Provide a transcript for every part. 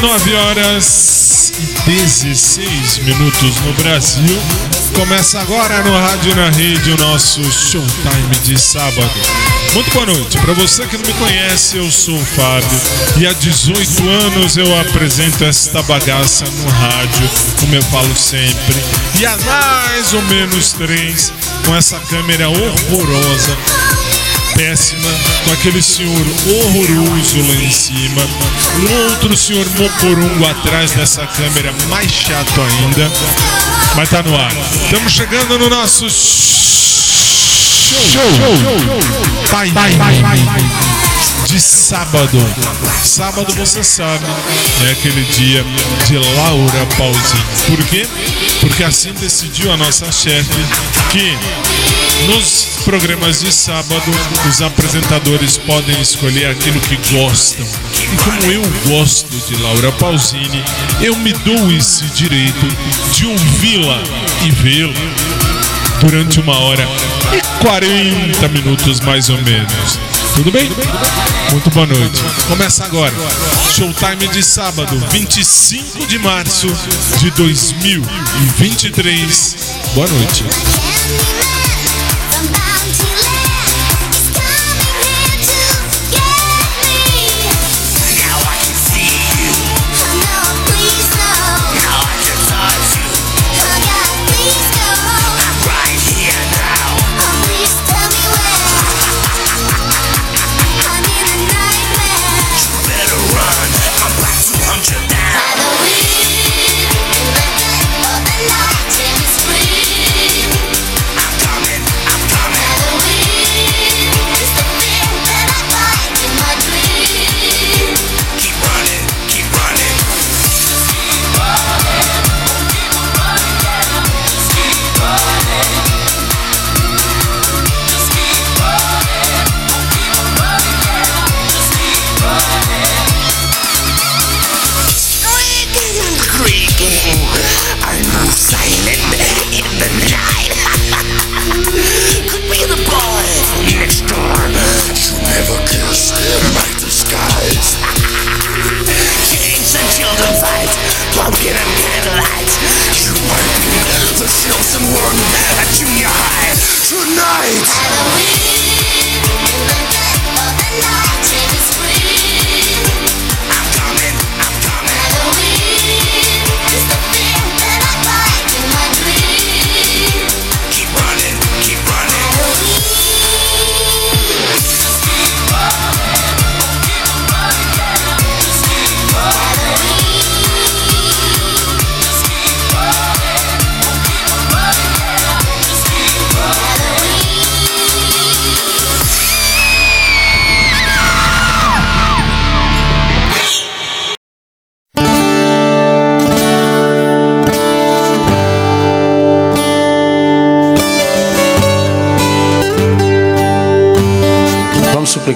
9 horas e 16 minutos no Brasil. Começa agora no Rádio na Rede o nosso Showtime de sábado. Muito boa noite. Para você que não me conhece, eu sou o Fábio e há 18 anos eu apresento esta bagaça no rádio, como eu falo sempre. E há mais ou menos três com essa câmera horrorosa péssima, com aquele senhor horroroso lá em cima, um outro senhor mocorongo atrás dessa câmera, mais chato ainda, mas tá no ar. Estamos chegando no nosso show, Time de sábado. Sábado você sabe, é aquele dia de Laura Pausini. Por quê? Porque assim decidiu a nossa chefe que nos programas de sábado, os apresentadores podem escolher aquilo que gostam. E como eu gosto de Laura Pausini, eu me dou esse direito de ouvi-la e vê-la durante uma hora e 40 minutos mais ou menos. Tudo bem? Muito boa noite. Começa agora. Showtime de sábado, 25 de março de 2023. Boa noite. I'm back.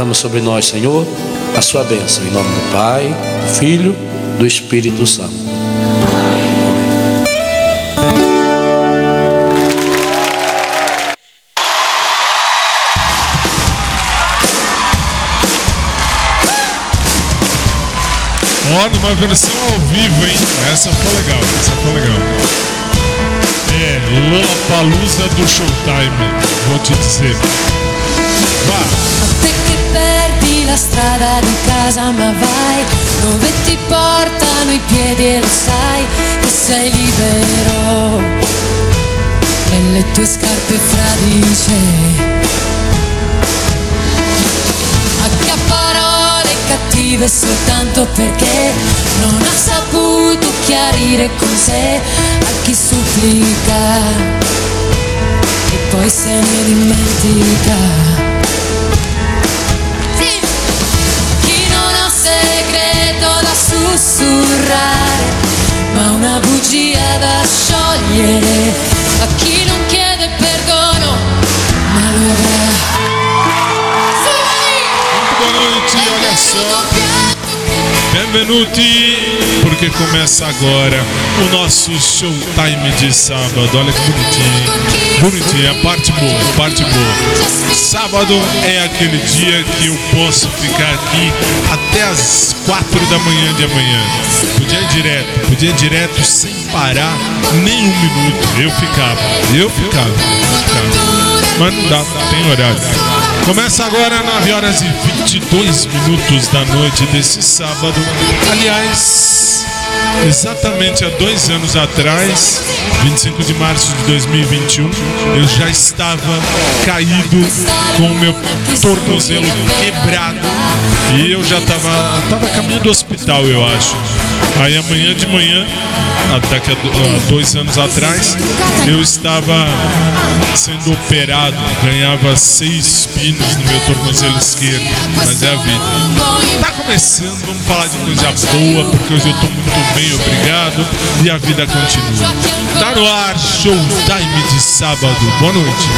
Derrama sobre nós, Senhor, a sua bênção, em nome do Pai, do Filho, do Espírito Santo. Ó, numa versão ao vivo, hein? Essa foi legal, essa foi legal. É, Lola Palusa do Showtime, vou te dizer. Vá, la strada di casa ma vai dove ti portano i piedi e lo sai che sei libero. Nelle tue scarpe fradice. A parole cattive soltanto perché non ha saputo chiarire con sé a chi supplica. E poi se ne dimentica segreto da sussurrare, ma una bugia da sciogliere. A chi non chiede perdono, ma lo avrà. olha só. Benvenuti, porque começa agora o nosso showtime de sábado. Olha que bonitinho. Bonitinho, a parte boa, parte boa. Sábado é aquele dia que eu posso ficar aqui até as quatro da manhã de amanhã. Podia ir direto, podia ir direto sem parar nem um minuto. Eu ficava, eu ficava, ficava. Mas não dá, tem horário. Começa agora 9 horas e 22 minutos da noite desse sábado. Aliás, exatamente há dois anos atrás, 25 de março de 2021, eu já estava caído com o meu tornozelo quebrado e eu já estava tava a caminho do hospital, eu acho. Aí amanhã de manhã, daqui a do- a dois anos atrás, eu estava sendo operado, ganhava seis pinos no meu tornozelo esquerdo, mas é a vida. Tá começando, vamos falar de coisa boa, porque hoje eu tô muito bem, obrigado, e a vida continua. Tá no ar, showtime de sábado. Boa noite.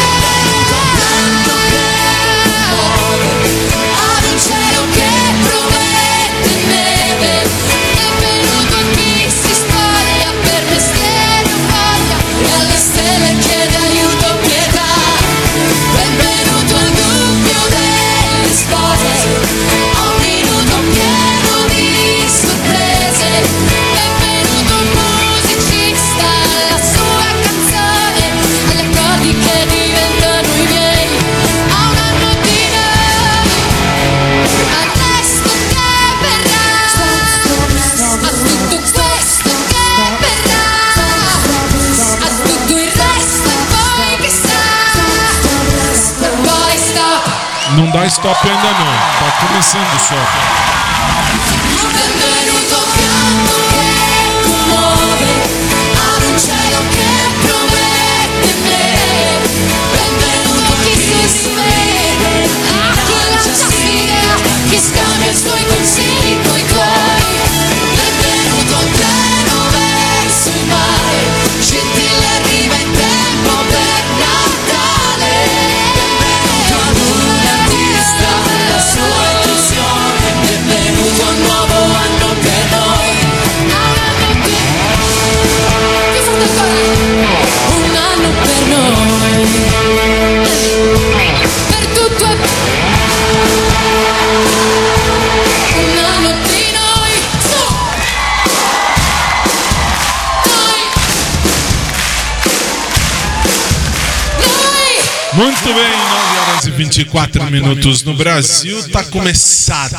Dá stop ainda não, tá começando só. benvenuto 24 minutos no Brasil. Tá começado.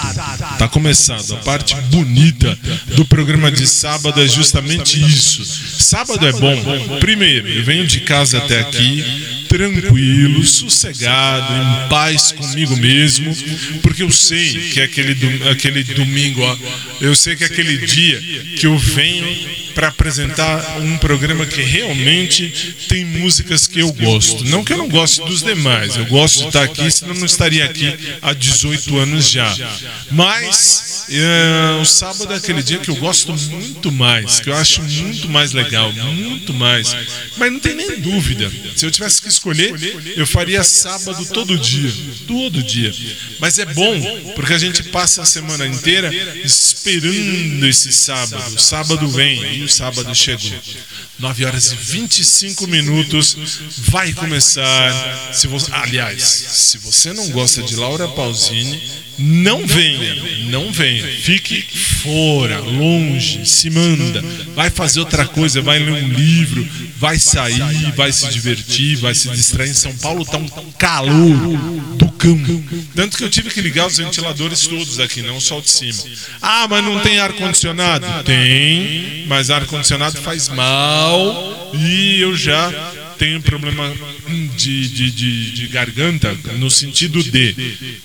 Tá começado. A parte bonita do programa de sábado é justamente isso. Sábado é bom. Primeiro, eu venho de casa até aqui tranquilo, sossegado, em paz comigo mesmo, porque eu sei que é aquele, aquele domingo, ó, eu sei que é aquele dia que eu venho para apresentar um programa que realmente tem músicas que eu gosto. Não que eu não goste dos demais, eu gosto de estar aqui, senão não estaria aqui há 18 anos já. Mas eh, o sábado é aquele dia que eu gosto muito mais, que eu acho muito mais legal, muito mais. Mas não tem nem dúvida. Se eu tivesse que escolher, eu faria sábado todo dia, todo dia. Mas é bom, porque a gente passa a semana inteira esperando esse sábado. O sábado vem e o sábado chegou. 9 horas e 25 minutos vai começar. Se você, aliás, se você não gosta de Laura Pausini, não venha, não venha. Fique fora, longe, se manda. Vai fazer outra coisa, vai ler um livro, vai sair, vai se divertir, vai se distrair. Em São Paulo tá um calor do cão. Tanto que eu tive que ligar os ventiladores todos aqui, não só o de cima. Ah, mas não tem ar-condicionado? Tem, mas ar-condicionado faz mal e eu já tenho problema de, de, de, de garganta no sentido de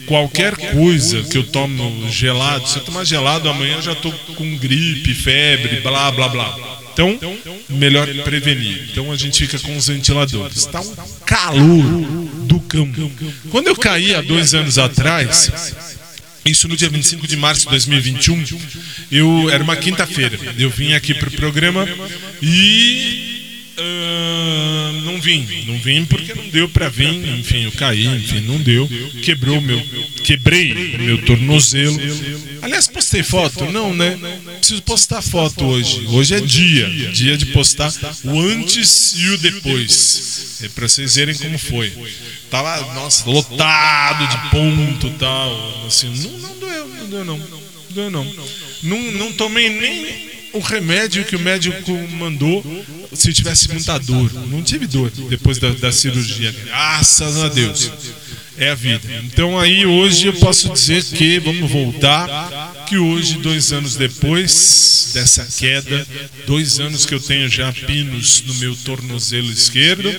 qualquer coisa que eu tomo gelado, se eu tomar gelado amanhã eu já tô com gripe, febre, blá blá blá. Então, melhor prevenir. Então a gente fica com os ventiladores. Está um calor do cão. Quando eu caí há dois anos atrás, isso no dia 25 de março de 2021. Eu era uma quinta-feira. Eu vim aqui pro programa e não vim, não vim porque não deu para vir, enfim, eu caí, enfim, não deu, quebrou meu, quebrei meu tornozelo. Aliás, postei foto? Não, né? Preciso postar foto hoje. Hoje é dia, dia de postar o antes e o depois. É para vocês verem como foi. Tava, nossa, lotado de ponto tal. Assim, não, não doeu, não doeu não. Não não. Não, não tomei nem o remédio que o médico mandou se tivesse muita dor. Não tive dor depois da, da cirurgia. Graças a Deus. É a vida. Então aí hoje eu posso dizer que vamos voltar. Que hoje, dois anos depois dessa queda, dois anos que eu tenho já pinos no meu tornozelo esquerdo,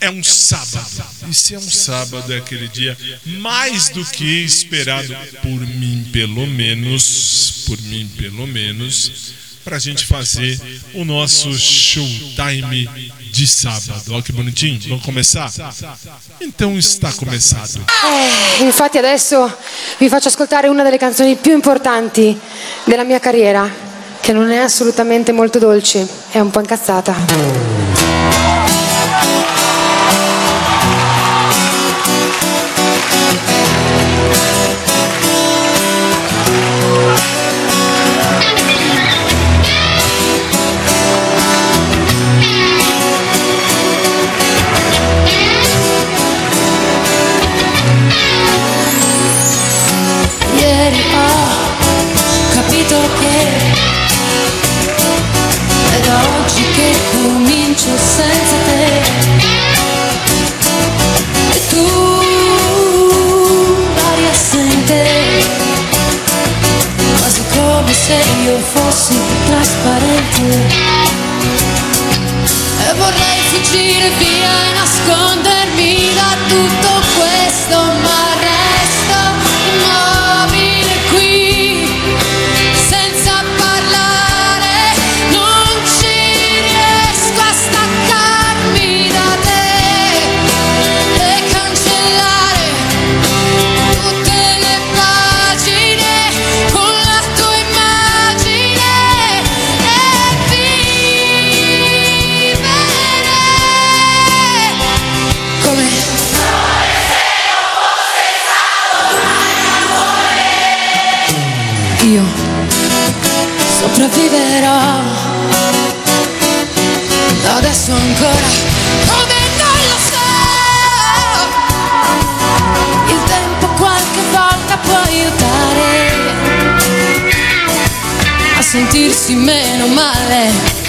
é um sábado. E se é um sábado, é aquele dia mais do que esperado por mim, pelo menos, por mim, pelo menos, para a gente fazer o nosso showtime de sábado. Olha que bonitinho. Vamos começar? Então está começado. Eh, infatti adesso vi faccio ascoltare una delle canzoni più importanti della mia carriera, che non è assolutamente molto dolce, è un po' incazzata. Fossi trasparente. E vorrei fuggire via e nascondermi da tutto Εντάξει, μένω μ'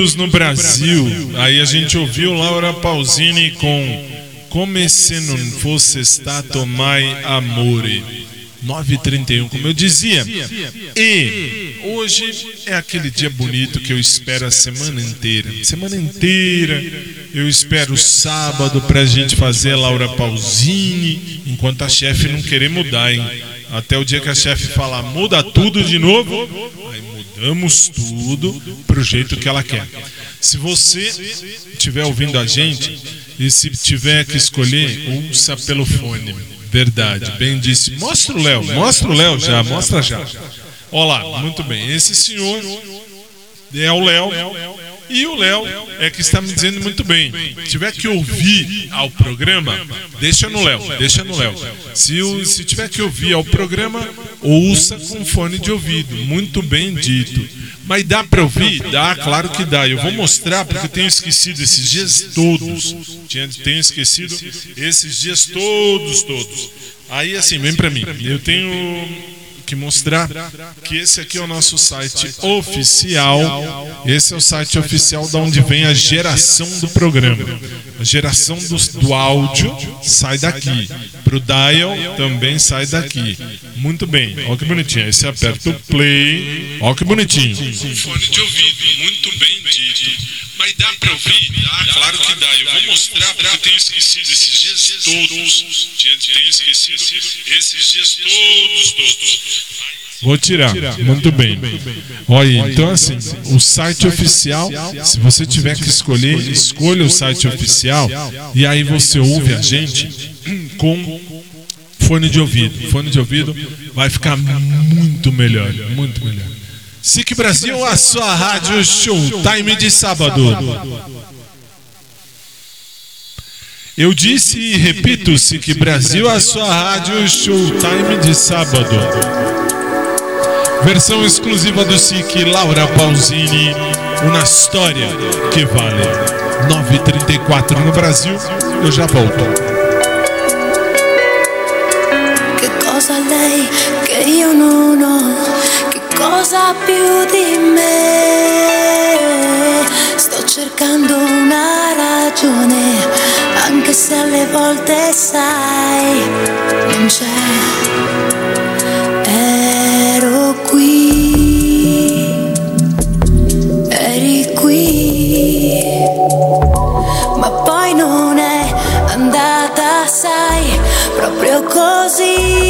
minutos no Brasil. Aí a gente ouviu Laura Pausini com Come se non fosse stato mai amore. 9h31, como eu dizia. E hoje é aquele dia bonito que eu espero a semana inteira. Semana inteira eu espero sábado pra gente fazer a Laura Pausini, enquanto a chefe não querer mudar, hein? Até o dia que a chefe falar muda tudo de novo, aí mudamos tudo pro jeito que ela quer. Se você estiver ouvindo a gente e se tiver que escolher, ouça pelo fone. Verdade, bem disse. Mostra o Léo, mostra o Léo já, mostra já. Olá, muito bem. Esse senhor é o Léo. E o Léo é que está me dizendo muito bem. Se tiver que ouvir ao programa, deixa no Léo, deixa no Léo. Se, se tiver que ouvir ao programa, ouça com fone de ouvido. Muito bem dito. Mas dá para ouvir? Dá, claro que dá. Eu vou mostrar porque eu tenho esquecido esses dias todos. Tenho esquecido esses dias todos, todos. Aí assim, vem para mim. Eu tenho que mostrar que esse aqui é o nosso site oficial. Esse é o site oficial da onde vem a geração do programa. A geração do, do áudio sai daqui. Pro dial também sai daqui. Muito bem. Olha que bonitinho. Aí você aperta o play. Olha que bonitinho. Fone de ouvido. Muito bem dito. Mas dá pra ouvir? Dá, claro que dá. Eu vou mostrar porque eu tenho esquecido esses dias todos. Tinha- Tenho esquecido esses dias todos, todos. Vou tirar. Muito bem. Olha, então assim, o site oficial, se você tiver que escolher, escolha o site oficial e aí você ouve a gente com fone de ouvido. Fone de ouvido vai ficar muito melhor, muito melhor. SIC Brasil, a sua rádio Showtime de sábado. Eu disse e repito, SIC Brasil, a sua rádio Showtime de sábado. Versão exclusiva do SIC, Laura Pausini, uma história que vale 9,34 no Brasil. Eu já volto. Che cosa lei che io non ho? Che cosa più di me? Sto cercando una ragione, anche se alle volte sai, non c'è. see.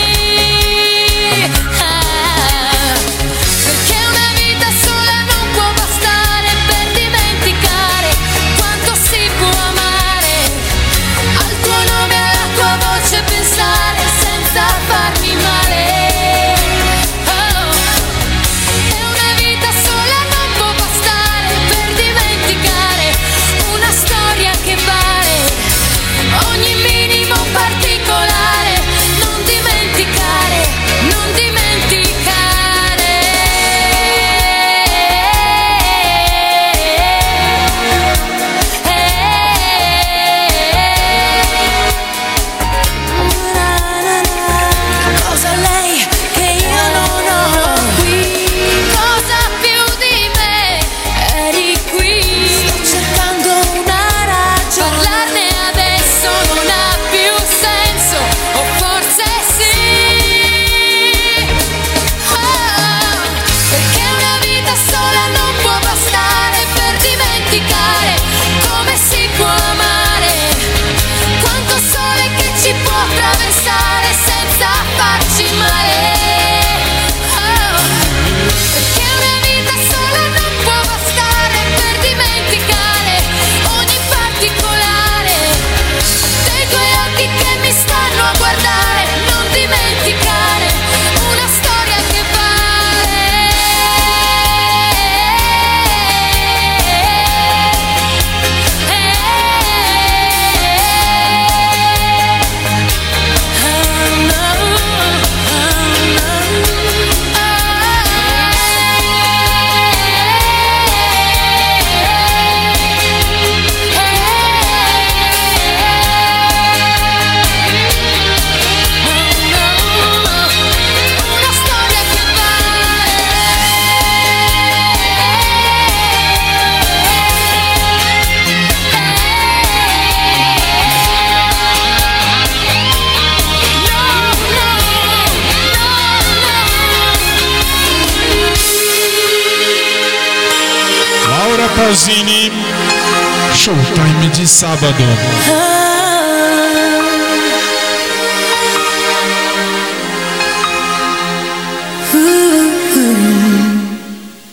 sábado.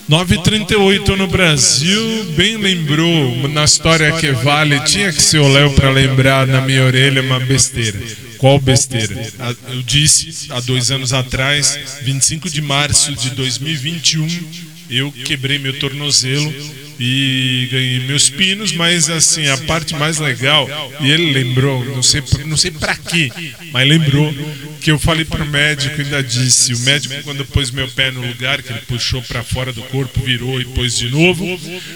Nove trinta no Brasil, bem lembrou na história que vale, tinha que ser o Léo para lembrar na minha orelha uma besteira. Qual besteira? Eu disse há dois anos atrás, 25 de março de 2021, eu quebrei meu tornozelo e ganhei meus pinos, mas assim, a parte mais legal, e ele lembrou, não sei, não sei pra quê, mas lembrou que eu falei pro médico, ainda disse, o médico quando pôs meu pé no lugar, que ele puxou pra fora do corpo, virou e pôs de novo,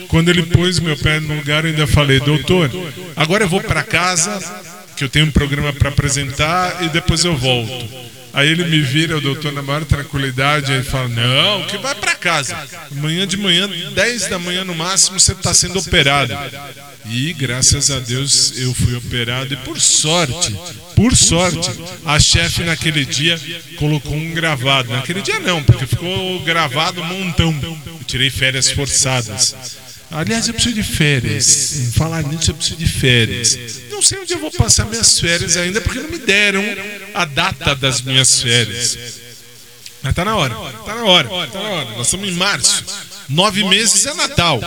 quando ele pôs meu pé no lugar, eu ainda falei, doutor, agora eu vou pra casa, que eu tenho um programa pra apresentar e depois eu volto. Aí ele me vira, o doutor, na maior tranquilidade, e fala: Não, que vai pra casa. Amanhã de manhã, 10 da manhã no máximo, você está sendo operado. E graças a Deus eu fui operado. E por sorte, por sorte, a chefe naquele dia colocou um gravado. Naquele dia não, porque ficou gravado um montão. Eu tirei férias forçadas. Aliás, eu preciso de férias. Em falar nisso, eu preciso de férias. Não sei onde eu vou passar minhas férias ainda, porque não me deram a data das minhas férias. Mas tá na hora, tá na hora, tá na hora. Nós estamos em março. Nove meses é Natal.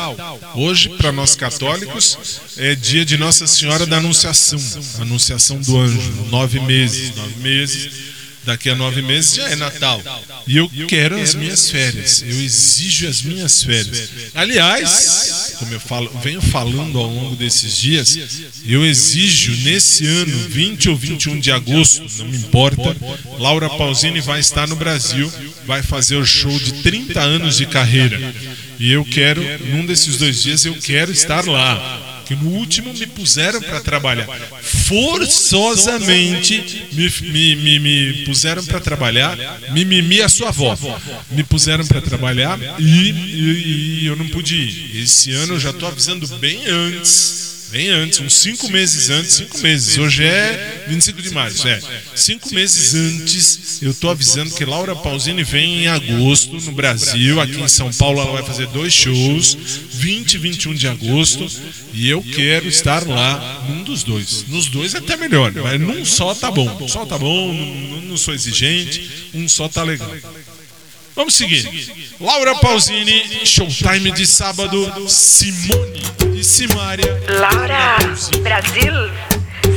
Hoje, para nós católicos, é dia de Nossa Senhora da Anunciação. Anunciação do anjo. Nove meses. Nove meses. Daqui a nove meses já é Natal. E eu quero as minhas férias. Eu exijo as minhas férias. Aliás, como eu falo, venho falando ao longo desses dias, eu exijo nesse ano, 20 ou 21 de agosto, não me importa, Laura Pausini vai estar no Brasil, vai fazer o show de 30 anos de carreira. E eu quero, num desses dois dias, eu quero estar lá que no último me puseram para trabalhar. Forçosamente me, me, me, me puseram para trabalhar. Mimimi a sua avó. Me puseram para trabalhar e, e- e eu não pude ir. Esse ano eu já estou avisando bem antes. Bem antes, uns cinco meses antes, cinco meses. Hoje é 25 de março, é. Cinco meses antes, eu tô avisando que Laura Pausini vem em agosto no Brasil. Aqui em São Paulo ela vai fazer dois shows, 20 e 21 de agosto. E eu quero estar lá num dos dois. Nos dois é até melhor, mas num só tá bom. Um só tá bom, não, não sou exigente, um só tá legal. Vamos seguir. Laura Pausini, showtime de sábado, Simone e Simária. Laura, Brasil,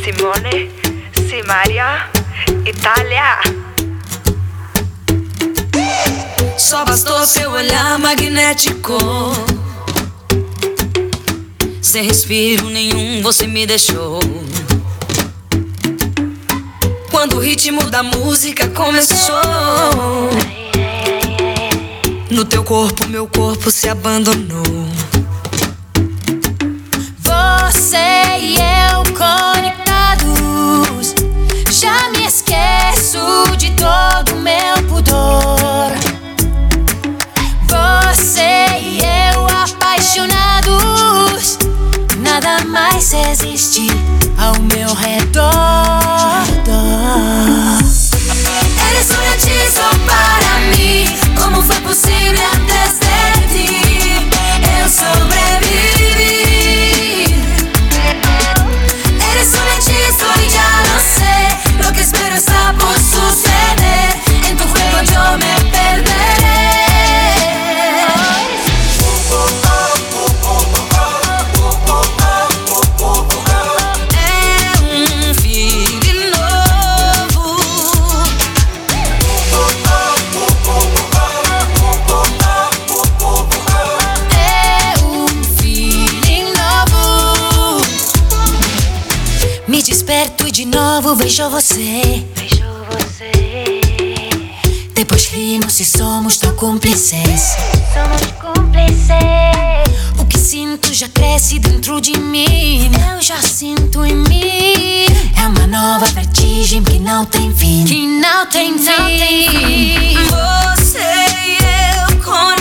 Simone, Simaria, Itália. Só bastou seu olhar magnético. Sem respiro nenhum você me deixou. Quando o ritmo da música começou. No teu corpo, meu corpo se abandonou. Você e eu conectados. Já me esqueço de todo meu pudor. Você e eu apaixonados. Nada mais existe ao meu redor. Eres un hechizo para mí. ¿Cómo fue posible antes de ti? Eu sobreviví. Vejo você. Vejo você, Depois rimos e somos tão cúmplices. somos cúmplices. O que sinto já cresce dentro de mim. Eu já sinto em mim. É uma nova vertigem que não tem fim. Que não tem fim. Você e eu conectados.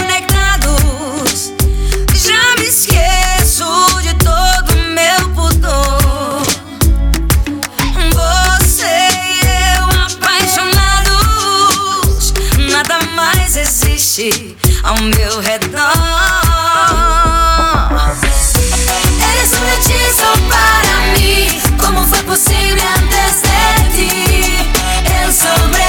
ao meu redor. Eres un hechizo para mim, como foi possível antes de ti, el sobre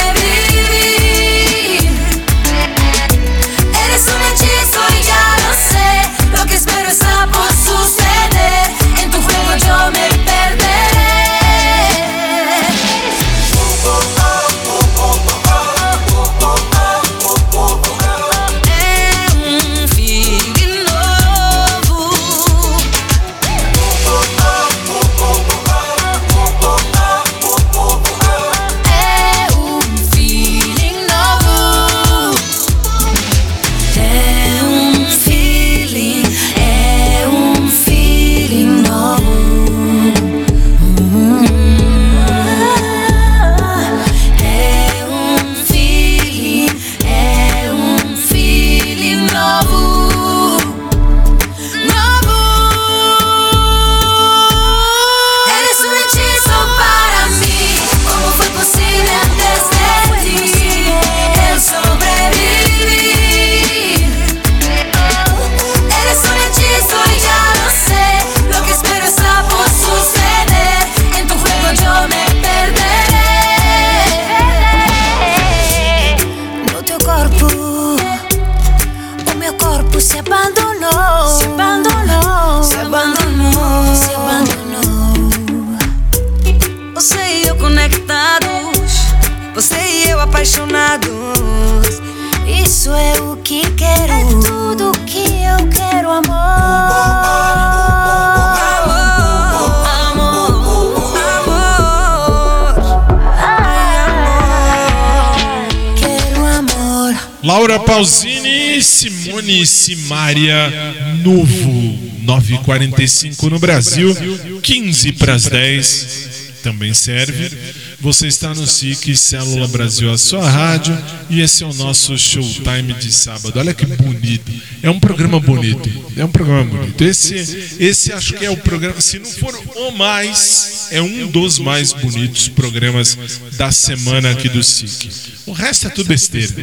9h45 no Brasil, 15 para as 10, também serve. Você está no SIC Célula Brasil, a sua rádio, e esse é o nosso showtime de sábado. Olha que bonito. É um programa bonito. É um programa bonito. Esse, esse acho que é o programa, se não for o mais, é um dos mais bonitos programas da semana aqui do SIC. O resto é tudo besteira.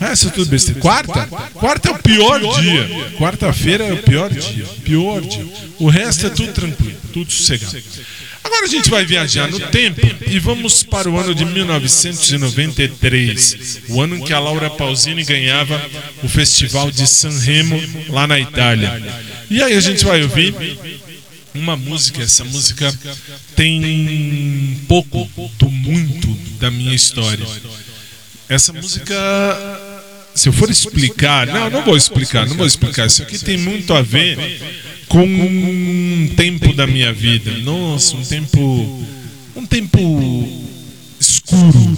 O resto é tudo besteira. Quarta? Quarta é o pior dia. Quarta-feira é o pior dia. Pior dia. O resto é tudo tranquilo, tudo sossegado. Agora a gente vai viajar no tempo e vamos para o ano de 1993, o ano em que a Laura Pausini ganhava o Festival de San Remo lá na Itália. E aí a gente vai ouvir uma música, essa música tem pouco do muito da minha história. Essa música, se eu for explicar, não, não vou explicar, não vou explicar. Isso aqui tem muito a ver com um tempo da minha vida. Nossa, um tempo, um tempo escuro,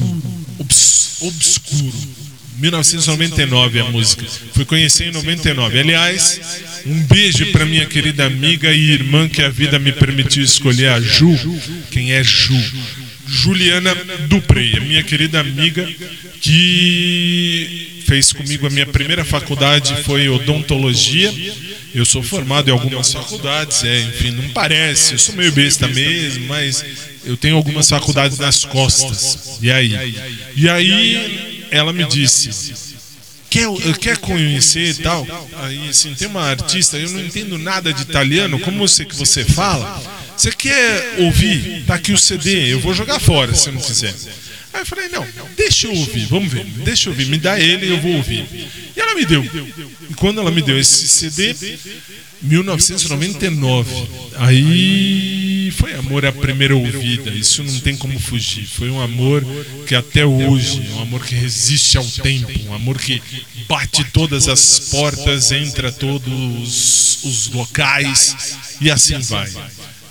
obs- obscuro. 1999 a música. Fui conhecer em 99. Aliás, um beijo para minha querida amiga e irmã que a vida me permitiu escolher, a Ju. Quem é Ju? Juliana Duprey, minha querida amiga que fez comigo a minha primeira faculdade foi odontologia. Eu sou formado em algumas faculdades, é, enfim, não parece, eu sou meio besta mesmo, mas eu tenho algumas faculdades nas costas. E aí? E aí ela me disse: quer, quer conhecer e tal? Aí, assim, tem uma artista, eu não entendo nada de italiano, como sei que você fala, você quer ouvir? Tá aqui o CD, eu vou jogar fora se não quiser. Aí eu falei, não, deixa eu ouvir, vamos ver, deixa eu ouvir, me dá ele e eu vou ouvir. E ela me deu. E quando ela me deu esse CD, 1999, aí foi amor à primeira ouvida, isso não tem como fugir. Foi um amor que até hoje, um amor que resiste ao tempo, um amor que bate todas as portas, entra todos os locais e assim vai.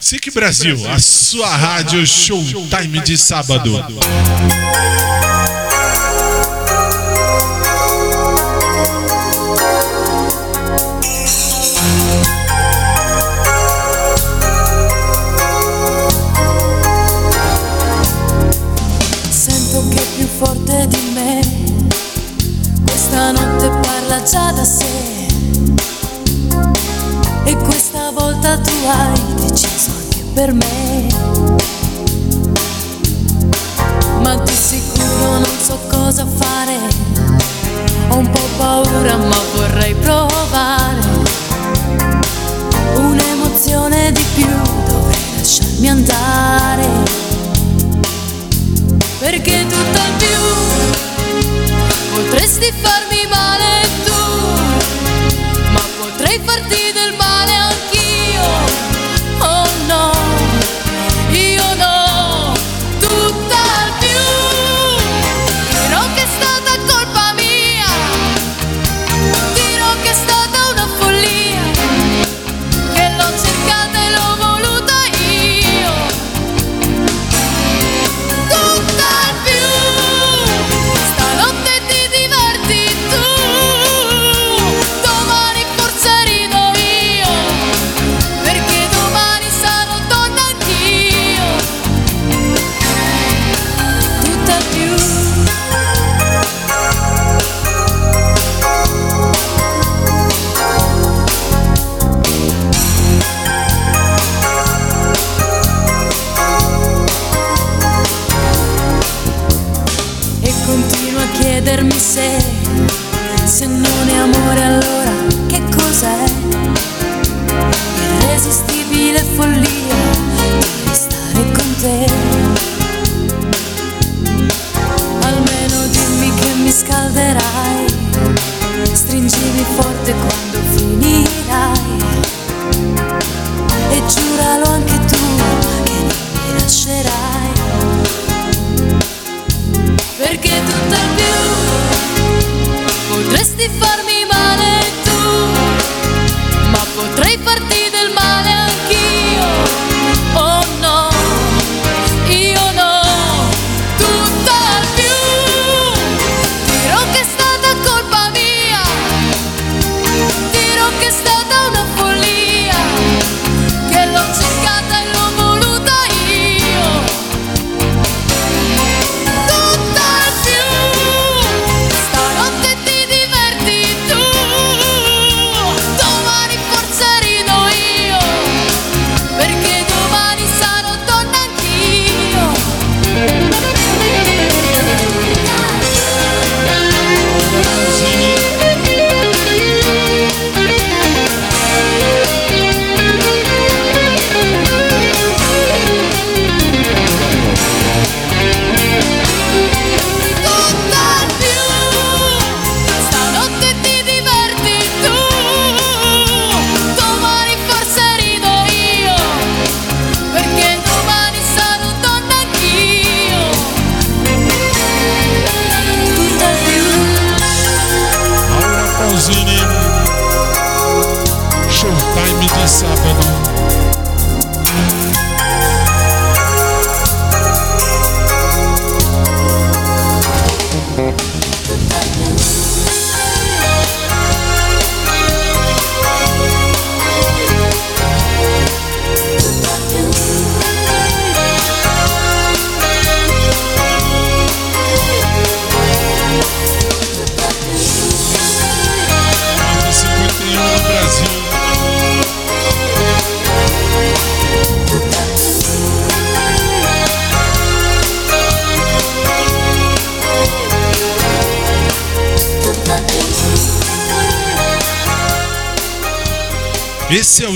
SIC Brasil, a sua rádio Showtime de sábado. Per me. Ma di sicuro non so cosa fare. Ho un po' paura ma vorrei provare. Un'emozione di più dovrei lasciarmi andare. Perché tutt'al più potresti farmi male tu, ma potrei farti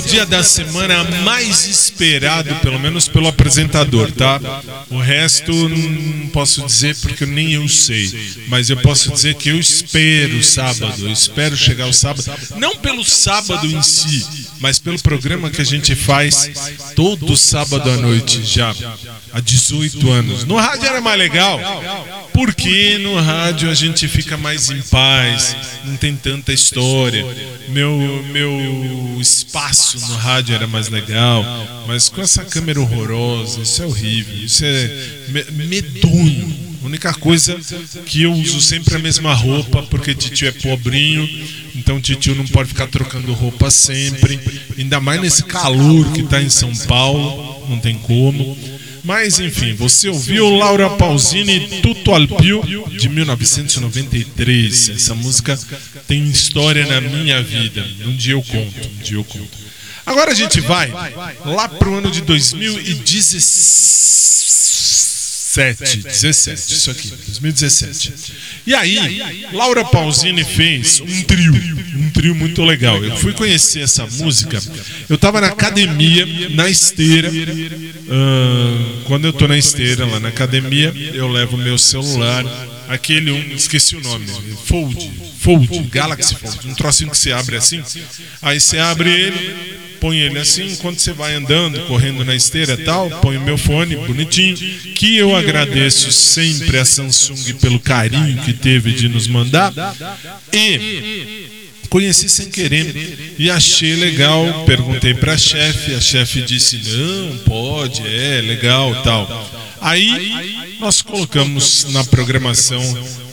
dia da semana mais esperado, pelo menos pelo apresentador, tá? O resto não posso dizer porque nem eu sei. Mas eu posso dizer que eu espero sábado. Eu espero chegar o sábado. Não pelo sábado em si, mas pelo programa que a gente faz todo sábado à noite já. Há 18 anos. No rádio era mais legal. Porque no rádio a gente fica mais em paz, não tem tanta história. Meu, meu espaço no rádio era mais legal, mas com essa câmera horrorosa, isso é horrível, isso é me- medonho. A única coisa que eu uso sempre a mesma roupa, porque titio é pobrinho, então titio não pode ficar trocando roupa sempre, ainda mais nesse calor que tá em São Paulo, não tem como. Mas enfim, você ouviu Laura Pausini Tutto al Più de 1993. Essa música tem história na minha vida. Um dia eu conto, um dia eu conto. Agora a gente vai lá pro ano de 2017. 17, isso aqui, 2017. E aí, Laura Pausini fez um trio, um trio muito legal. Eu fui conhecer essa música, eu tava na academia, na esteira. ah, quando eu tô na esteira lá na academia, eu levo meu celular, aquele um, esqueci o nome, Fold, Fold, Galaxy Fold, um trocinho que você abre assim. Aí você abre ele, põe ele assim, enquanto você vai andando, correndo na esteira e tal, põe o meu fone bonitinho, que eu agradeço sempre a Samsung pelo carinho que teve de nos mandar. E conheci sem querer e achei legal. Perguntei pra chefe, a chefe disse: "Não, pode, é legal, tal". Aí nós colocamos na programação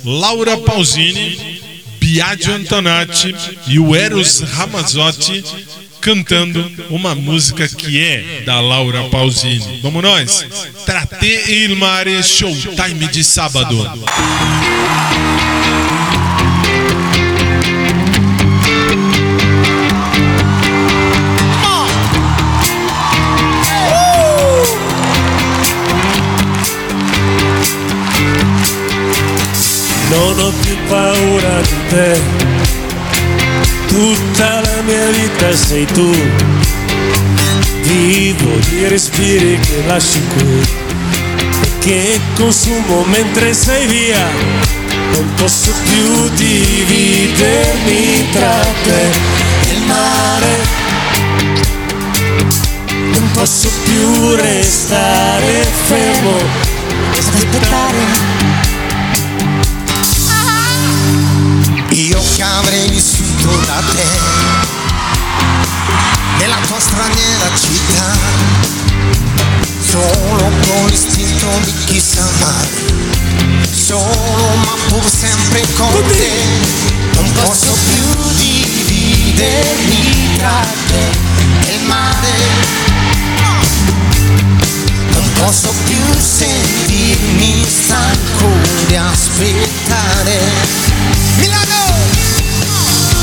Laura Pausini, Biagio Antonati e o Eros Ramazzotti cantando uma música que é da Laura Pausini. Vamos nós? Trate il mare showtime de sábado. Non ho più paura di te, tutta la mia vita sei tu. Vivo di respiri che lasci qui che consumo mentre sei via. Non posso più dividermi tra te e il mare. Non posso più restare fermo aspettare. Avrei vissuto da te. Nella tua straniera città solo con l'istinto di chi sa amare. Solo ma pur sempre con te non posso più dividermi tra te e il mare. Non posso più sentirmi stanco di aspettare. Milano!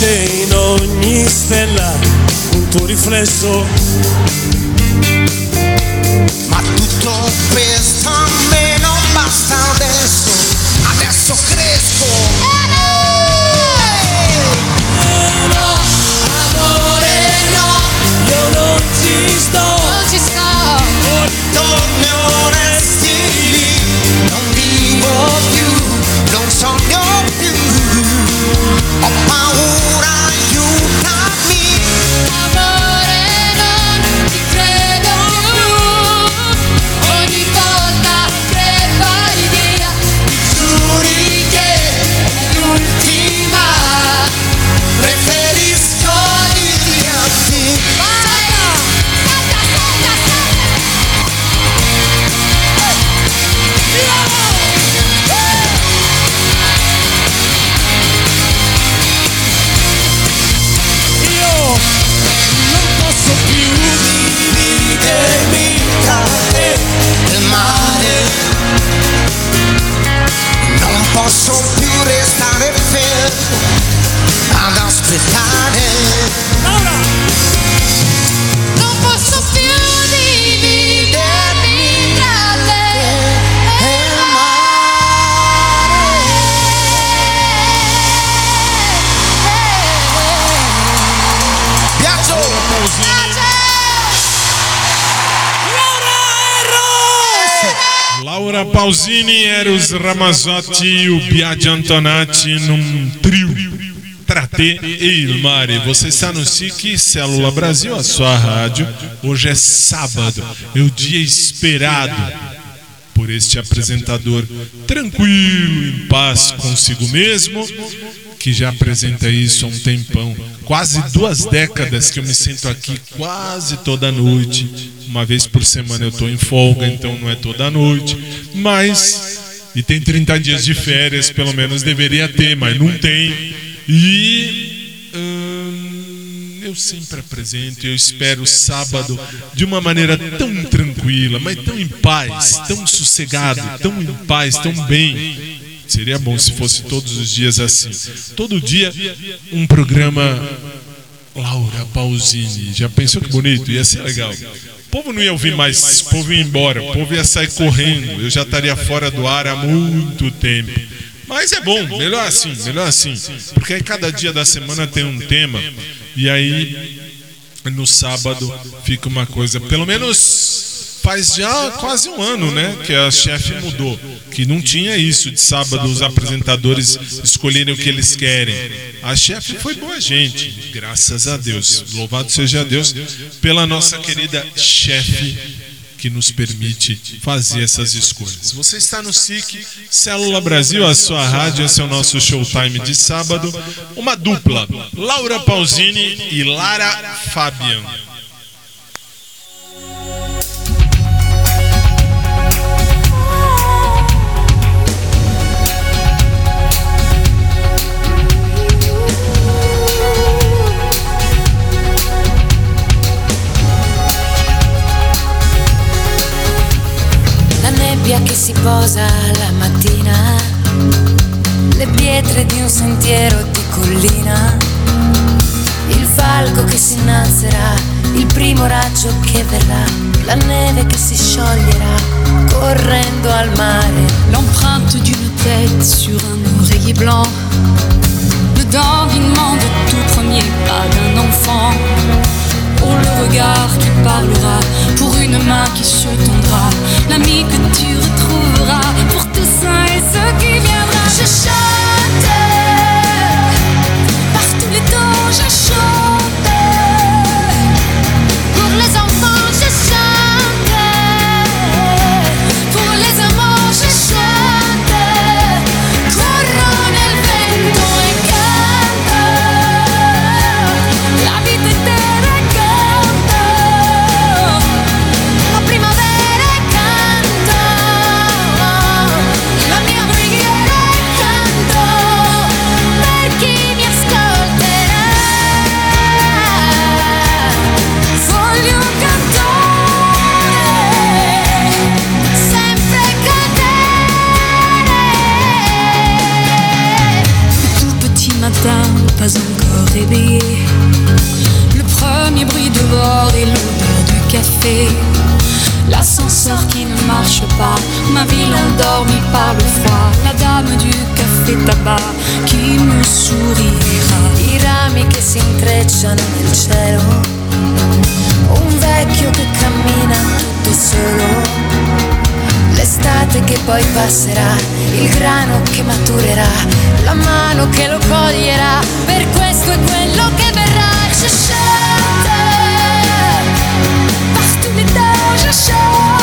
notte in ogni stella un tuo riflesso. Ma tutto questo Pausini, Eros Ramazzotti e o Biagi Antonati num trio. Tratê e Ilmari, você está no SIC Célula Brasil, a sua rádio. Hoje é sábado, é o dia esperado por este apresentador tranquilo, em paz consigo mesmo, que já apresenta isso há um tempão. Quase duas décadas que eu me sinto aqui quase toda noite. Uma vez por semana eu estou em folga, então não é toda noite. Mas. E tem 30 dias de férias, pelo menos deveria ter, mas não tem. E. hum, eu sempre apresento, eu espero sábado de uma maneira tão tranquila, mas tão em paz, tão sossegado, tão em paz, tão bem. Seria bom se fosse todos os dias assim. Todo dia um programa Laura Pausini. Já pensou que bonito? Ia ser legal. O povo não ia ouvir mais, o povo ia embora, o povo ia sair correndo. Eu já estaria fora do ar há muito tempo. Mas é bom, melhor assim, melhor assim. Porque aí cada dia da semana tem um tema. E aí no sábado fica uma coisa, pelo menos faz já quase um ano, né, que a chefe mudou, que não tinha isso de sábado os apresentadores escolherem o que eles querem. A chefe foi boa gente, graças a Deus. Louvado seja Deus pela nossa querida chefe que nos permite fazer essas escolhas. Você está no SIC Célula Brasil, a sua rádio, esse é o nosso showtime de sábado. Uma dupla, Laura Pausini e Lara Fabian. Nebbia che si posa la mattina, le pietre di un sentiero di collina, il falco che si innalzerà, il primo raggio che verrà, la neve che si scioglierà, correndo al mare. L'empreinte d'une tête sur un oreiller blanc. Le dandinement de tout premier pas d'un enfant. Oh, le regard qui parlera pour une main qui se tendra. L'ami que tu retrouveras passerà, il grano che maturerà, la mano che lo coglierà, per questo è quello che verrà. Je chante, par tous les temps je chante,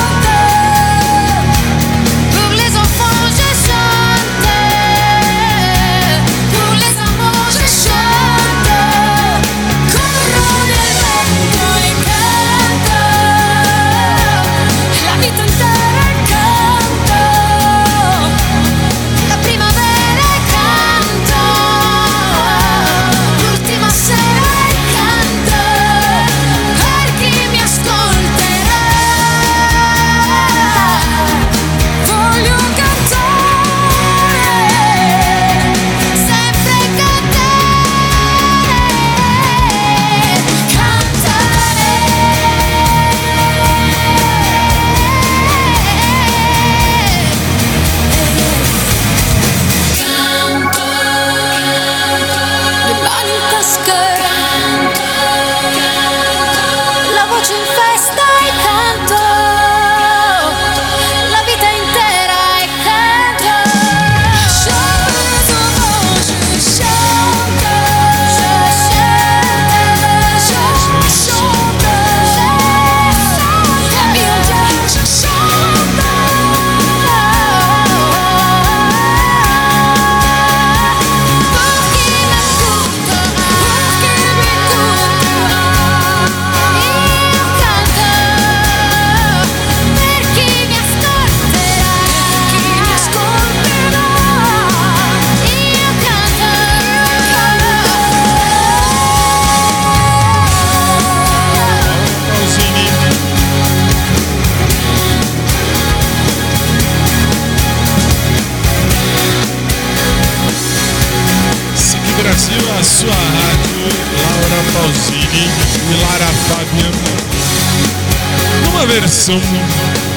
Versão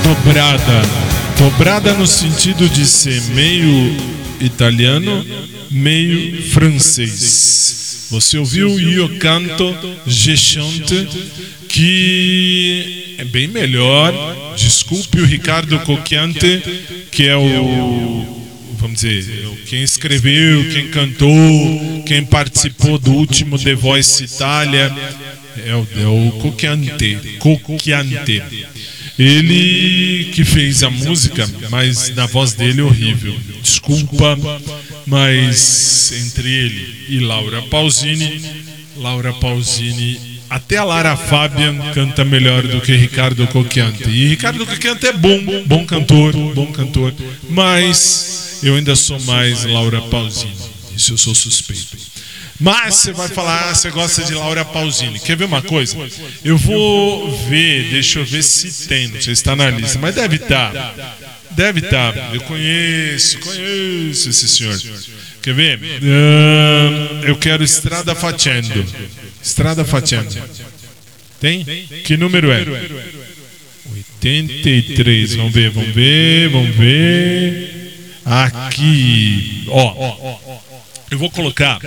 dobrada. Dobrada no sentido de ser meio italiano, meio francês. Você ouviu Io Canto, Je Chante, que é bem melhor. Desculpe o Ricardo Cocchiante, que é o vamos dizer, quem escreveu, quem cantou, quem participou do último The Voice Itália, é o, é o Cocchiante. Ele que fez a música, mas na voz dele é horrível. Desculpa, mas entre ele e Laura Pausini, Laura Pausini, até a Lara Fabian canta melhor do que Ricardo Cocchiante. E Ricardo Cocchiante é bom, bom cantor, bom cantor, mas eu ainda sou mais Laura Pausini. Isso eu sou suspeito. Mas você vai falar, ah, você gosta de Laura Pausini. Quer ver uma coisa? Eu vou ver, deixa eu ver se tem, não sei se está na lista, mas deve estar. Deve estar. Eu conheço, conheço esse senhor. Quer ver? Ah, eu quero Estrada Facendo. Estrada Facendo. Tem? Que número é? 83. Vamos ver, vamos ver, vamos ver. Aqui. Ó. Eu vou colocar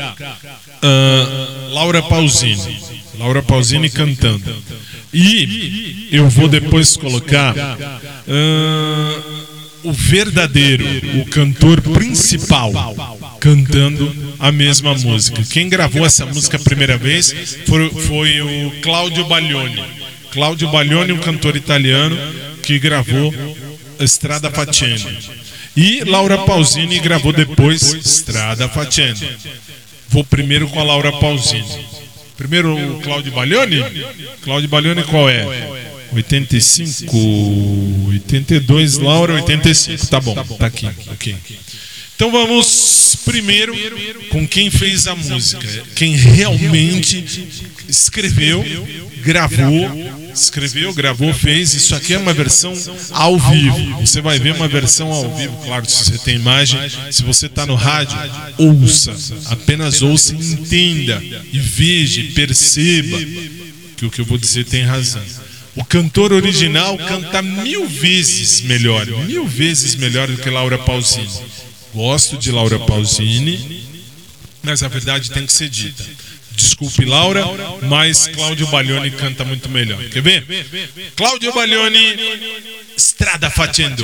ah, Laura Pausini. Laura Pausini cantando. E eu vou depois colocar ah, o verdadeiro, o cantor principal, cantando a mesma música. Quem gravou essa música a primeira vez foi, foi o Claudio Baglioni. Claudio Baglioni, um cantor italiano que gravou Strada Facendo. E Laura Pausini gravou depois Strada Facendo. Vou primeiro com a Laura Pausini. Primeiro o Claudio Baglioni? Claudio Baglioni qual é? 85, 82, Laura 85. Tá bom, tá aqui. ok. Então vamos primeiro com quem fez a música, quem realmente escreveu, gravou, escreveu, gravou, fez. Isso aqui é uma versão ao vivo. Você vai ver uma versão ao vivo, claro, se você tem imagem. Se você está no rádio, ouça, apenas ouça e entenda e veja, perceba que o que eu vou dizer tem razão. O cantor original canta mil vezes melhor, mil vezes melhor do que Laura Pausini. Gosto de Laura Pausini, mas a verdade tem que ser dita. Desculpe, Laura, mas Cláudio Baglioni canta muito melhor. Quer ver? Cláudio Baglioni, Strada Facendo.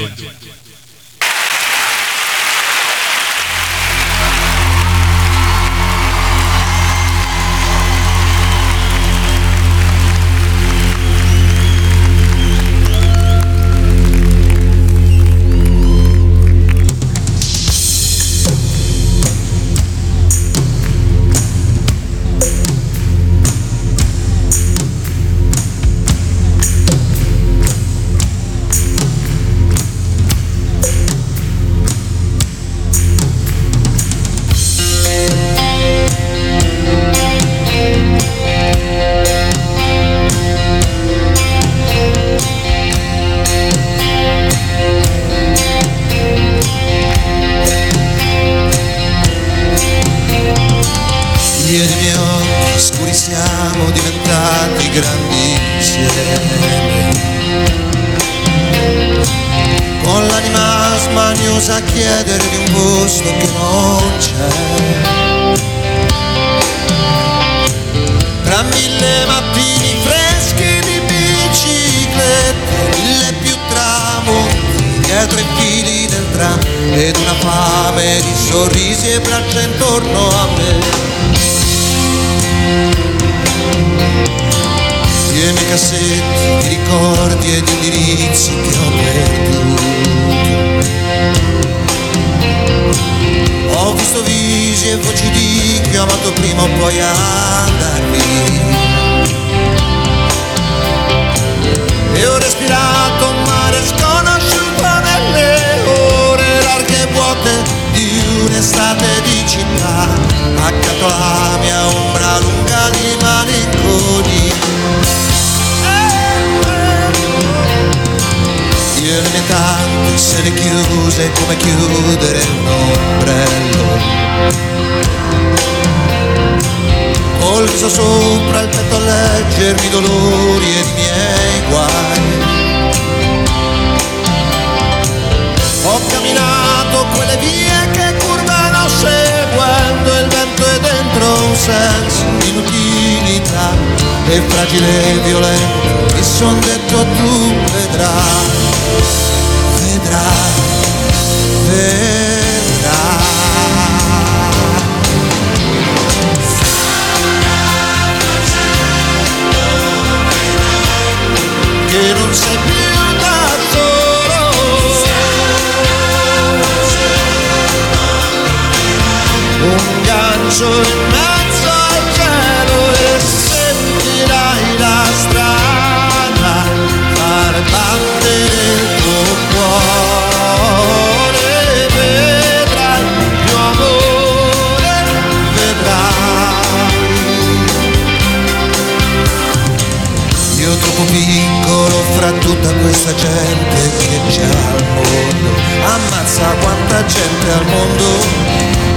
troppo piccolo fra tutta questa gente che c'è al mondo. Ammazza quanta gente al mondo.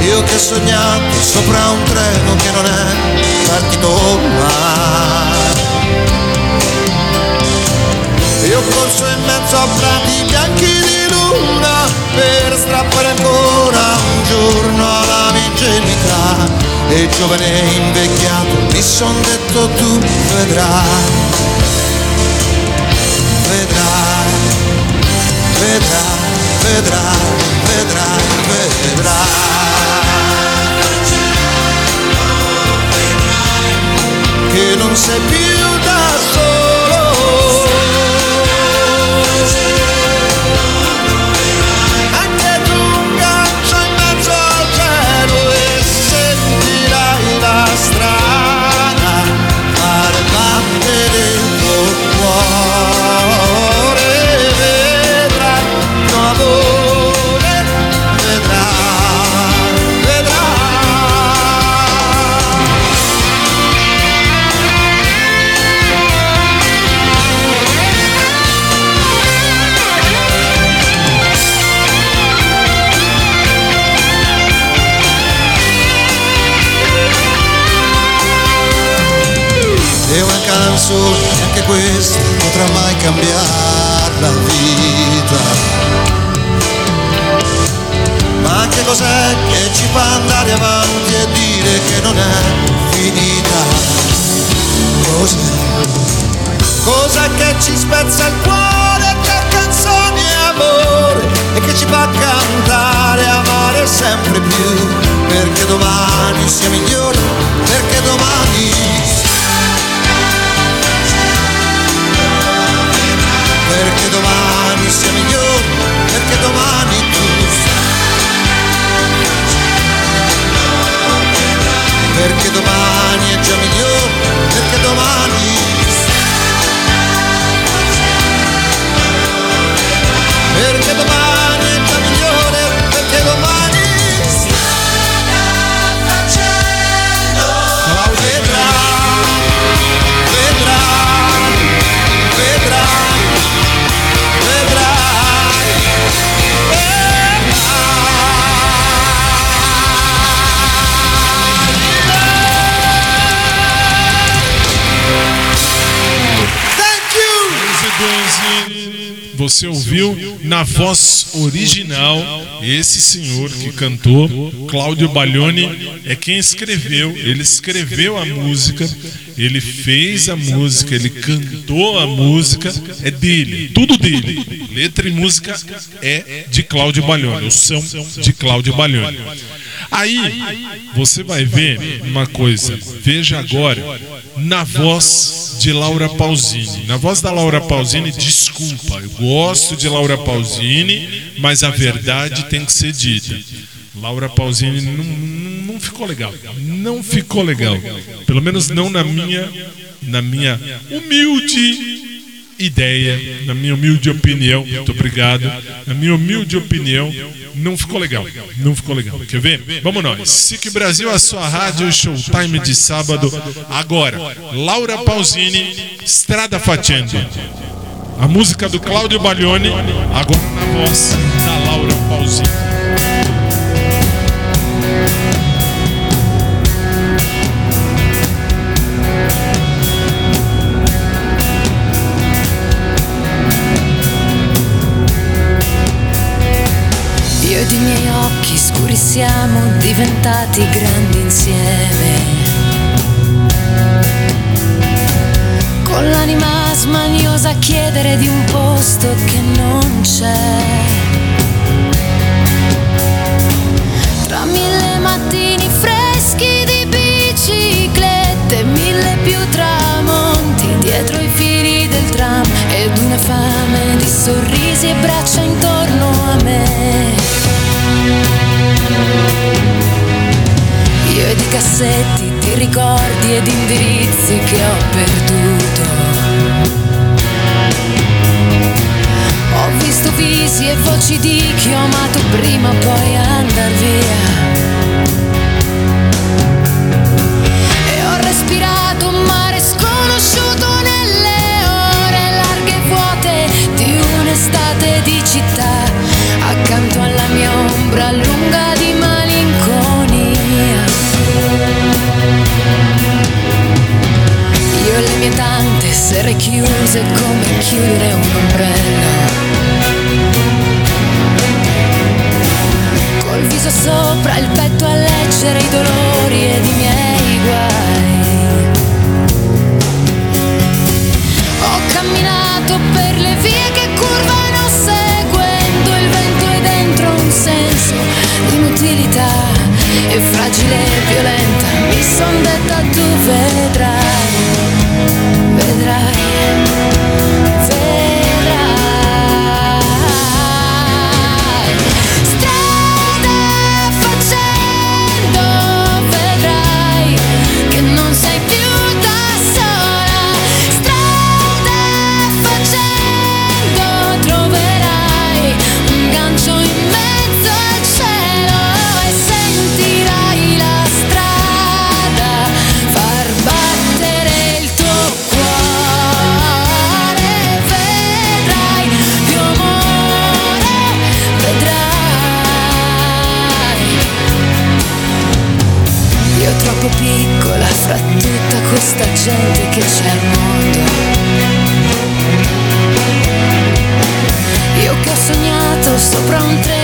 Io che ho sognato sopra un treno che non è partito mai. Io corso in mezzo a prati bianchi di luna per strappare ancora un giorno alla virginità. E giovane invecchiato mi son detto tu vedrai vedrai, vedrai, vedrai, vedrai. Che non sei più canzone, anche questa potrà mai cambiare la vita. Ma che cos'è che ci fa andare avanti e dire che non è finita? Cos'è? Cos'è che ci spezza il cuore tra canzoni e amore e che ci fa cantare amare sempre più? Perché domani sia migliore, perché domani perché domani sia migliore, perché domani tu perché domani è già migliore, perché domani Você ouviu na voz original esse senhor que cantou, Cláudio Baglioni, é quem escreveu. Ele escreveu a música, ele fez a música, ele cantou a música, é dele, tudo dele. Letra e música é de Cláudio Baglioni, o som de Cláudio Baglioni. Aí você vai ver uma coisa, veja agora na voz de Laura Pausini. Na voz da Laura Pausini, desculpa, eu gosto de Laura Pausini, mas a verdade tem que ser dita. Laura Pausini não, não ficou legal. Não ficou legal. Pelo menos não na minha, na minha humilde ideia, na minha humilde opinião, muito obrigado. Na minha humilde opinião, não ficou legal. Não ficou legal. Quer ver? Vamos nós. SIC Brasil, a sua rádio, showtime de sábado. Agora, Laura Pausini, Strada Facendo. A música do Cláudio Baglioni, agora na voz da Laura Pausini. Siamo diventati grandi insieme. Con l'anima smaniosa a chiedere di un posto che non c'è. Tra mille mattini freschi di biciclette, mille più tramonti dietro i fili del tram ed una fame di sorrisi e braccia intorno a me. Io ed i cassetti di ricordi ed indirizzi che ho perduto. Ho visto visi e voci di chi ho amato prima o poi andar via. E ho respirato un mare sconosciuto nelle ore larghe e vuote di un'estate di città. Accanto alla mia cuore chiuso è come chiudere un ombrello. Col viso sopra il petto a leggere i dolori ed i miei guai. Ho camminato per le vie che curvano seguendo il vento e dentro un senso di inutilità e fragile e violenta mi son detta tu vedrai, vedrai, troppo piccola fra tutta questa gente che c'è al mondo. Io che ho sognato sopra un treno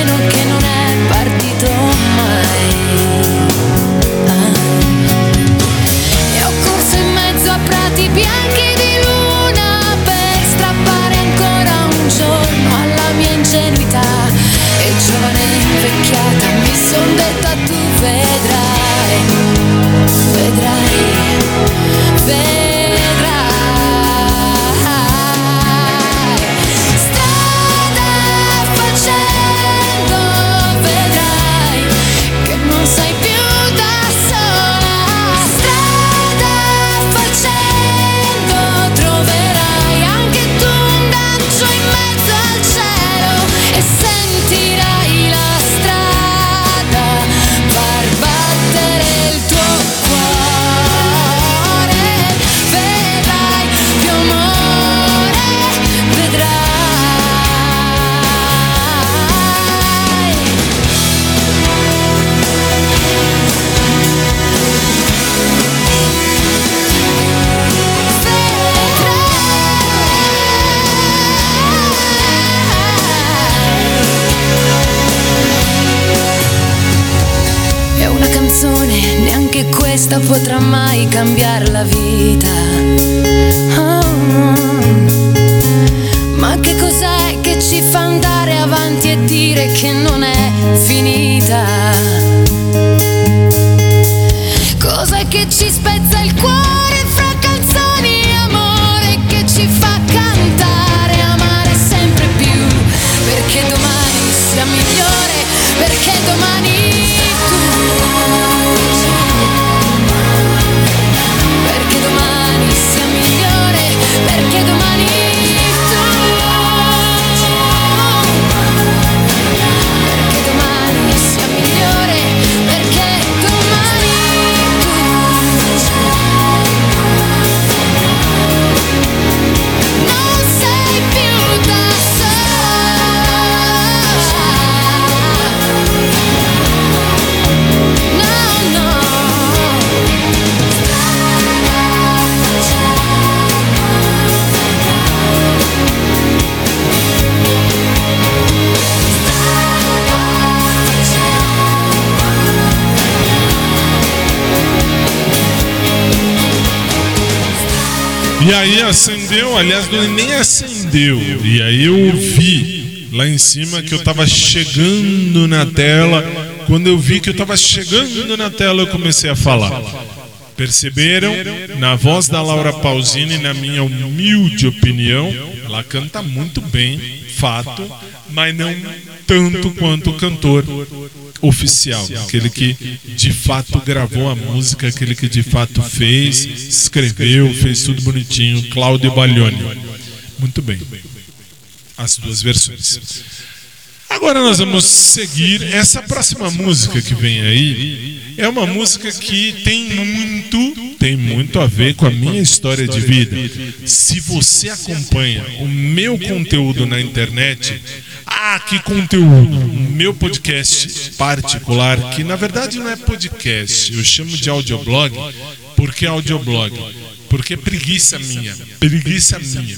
тобой. Aliás, não- nem acendeu. E aí eu vi lá em cima que eu tava chegando na tela. Quando eu vi que eu tava chegando na tela, eu comecei a falar. Perceberam? Na voz da Laura Pausini, na minha humilde opinião, ela canta muito bem, fato, mas não tanto quanto o cantor oficial, aquele que de fato gravou a música, aquele que de fato fez, escreveu, fez tudo bonitinho, Cláudio Baglioni. Muito bem. As duas versões. Agora nós vamos seguir essa próxima música que vem aí. É uma música que tem muito, tem muito a ver com a minha história de vida. Se você acompanha o meu conteúdo na internet, ah, que conteúdo! O meu podcast particular, que na verdade não é podcast, eu chamo de audioblog, porque é audioblog. porque é preguiça minha, preguiça minha.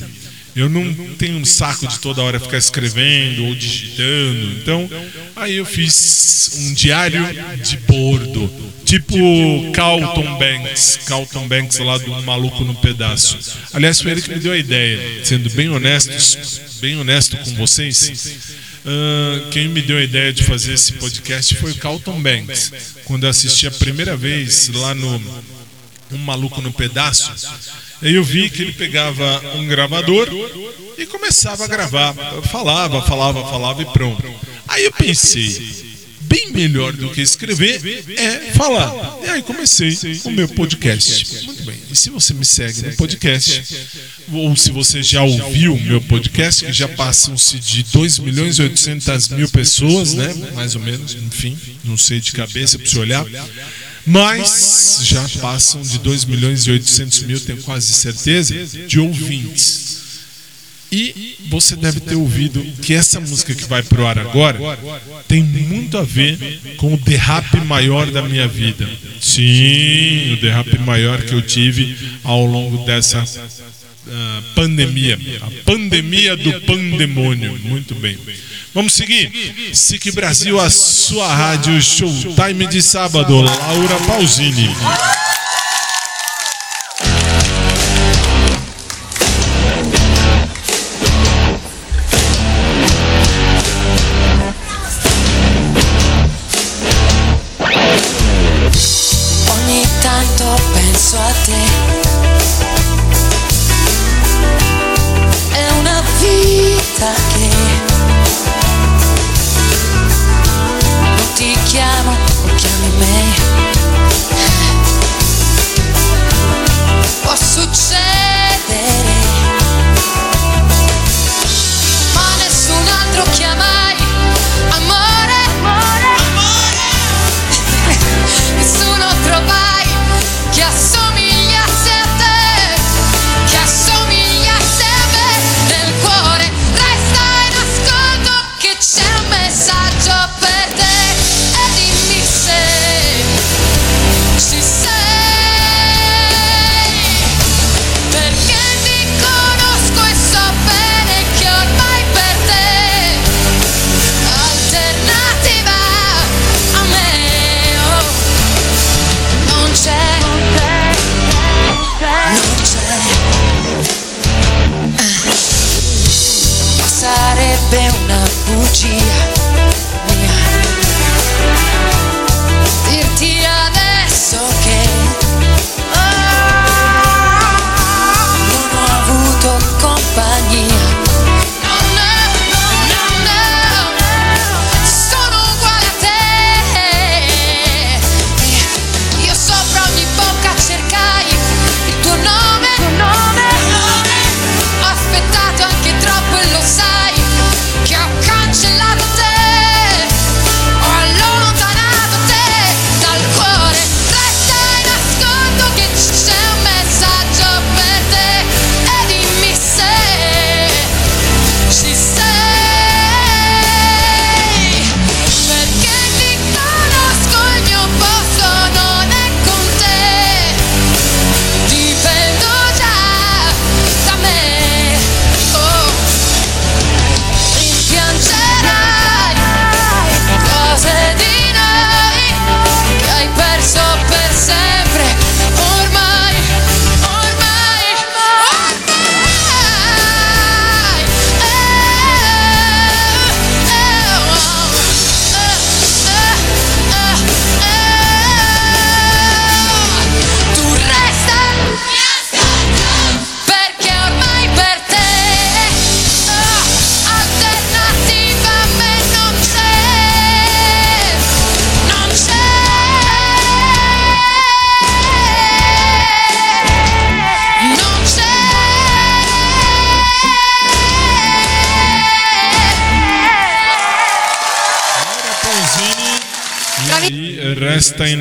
Eu não tenho um saco de toda hora ficar escrevendo ou digitando. Então, aí eu fiz um diário de bordo, tipo Carlton Banks, Carlton Banks lá do Maluco no Pedaço. Aliás, foi ele que me deu a ideia, sendo bem honestos, bem honesto com vocês. ah, quem me deu a ideia de fazer esse podcast foi o Carlton Banks, quando eu assisti a primeira vez lá no Um Maluco no Pedaço. Eu vi que ele pegava um gravador e começava a gravar. Falava, falava, falava e pronto. Aí eu pensei, bem melhor do que escrever é falar. E aí comecei o meu podcast. Muito bem. E se você me segue no podcast, ou se você já ouviu o meu podcast, que já passam-se de 2 milhões e 800 mil pessoas, né? Mais ou menos, enfim, não sei de cabeça você olhar. Mas já passam de 2 milhões e 800 mil, tenho quase certeza, de ouvintes. E você deve ter ouvido que essa música que vai pro ar agora tem muito a ver com o derrape maior da minha vida. Sim, o derrape maior que eu tive ao longo dessa ah, pandemia. A pandemia do pandemônio. Muito bem. Vamos seguir. SIC Brasil, a sua rádio Showtime de sábado. Laura Pausini.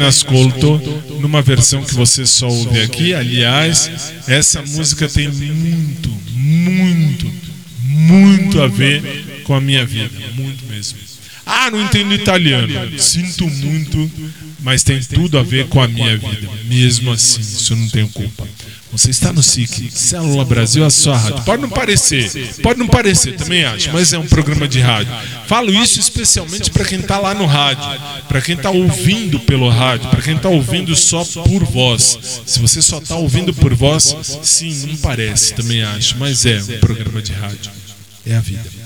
Ascolto numa versão que você só ouve aqui. Aliás, essa música tem muito, muito, muito a ver com a minha vida. Muito mesmo. Ah, não entendo italiano. Sinto muito, mas tem tudo a ver com a minha vida. Mesmo assim, isso eu não tenho culpa. Você está no SIC, Célula Brasil, a sua rádio. Pode não parecer, pode não parecer, também acho, mas é um programa de rádio. Falo isso especialmente para quem está lá no rádio, para quem está ouvindo pelo rádio, para quem está ouvindo só por voz. Se você só está ouvindo por voz, sim, não parece, também acho, mas é um programa de rádio. É a vida.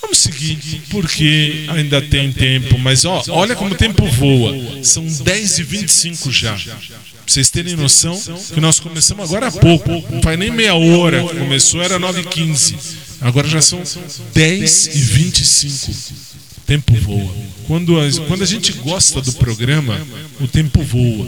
Vamos seguir, porque ainda tem tempo, mas ó, olha como o tempo voa. São 10h25 já. Pra vocês terem noção que nós começamos agora há pouco. Não faz nem meia hora que começou, era 9h15. Agora já são 10h25. O tempo voa. Quando a, quando a gente gosta do programa, o tempo voa.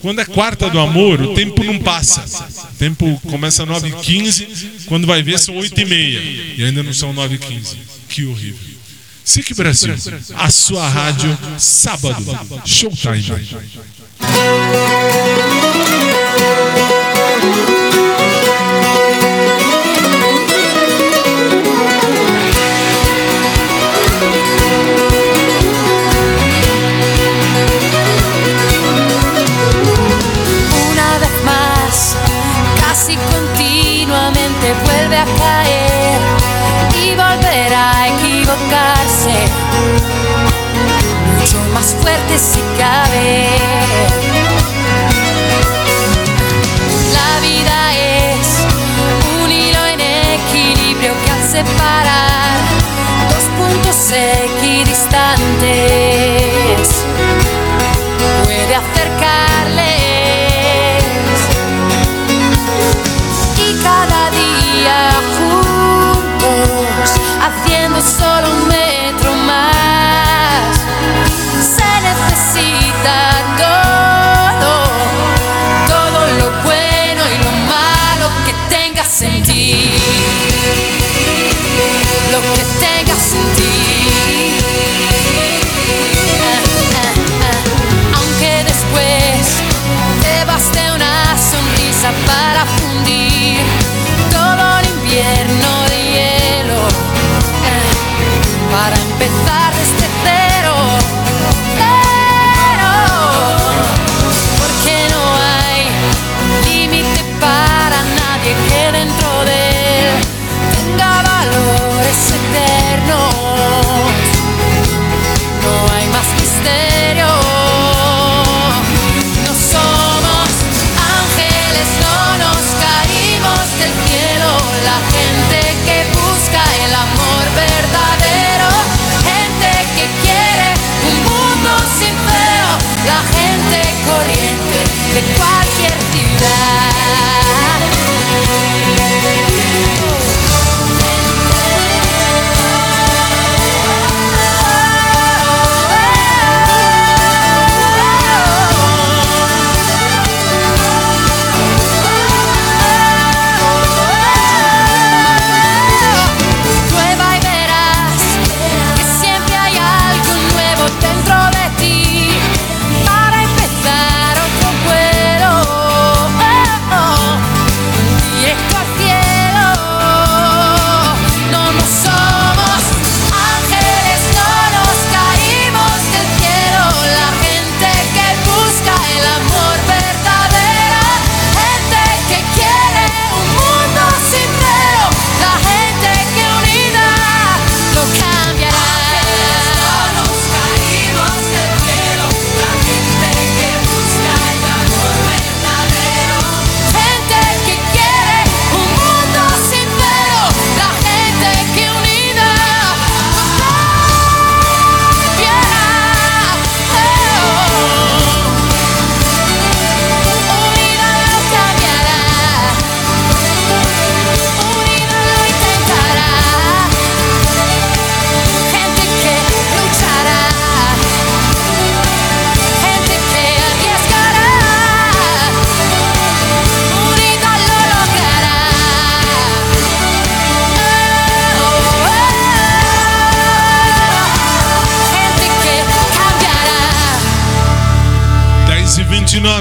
Quando é quarta do amor, o tempo não passa. O tempo começa às 9h15, quando vai ver são 8h30. E ainda não são 9h15. Que horrível. SIC Brasil, a sua rádio, sábado, showtime. secchi distante.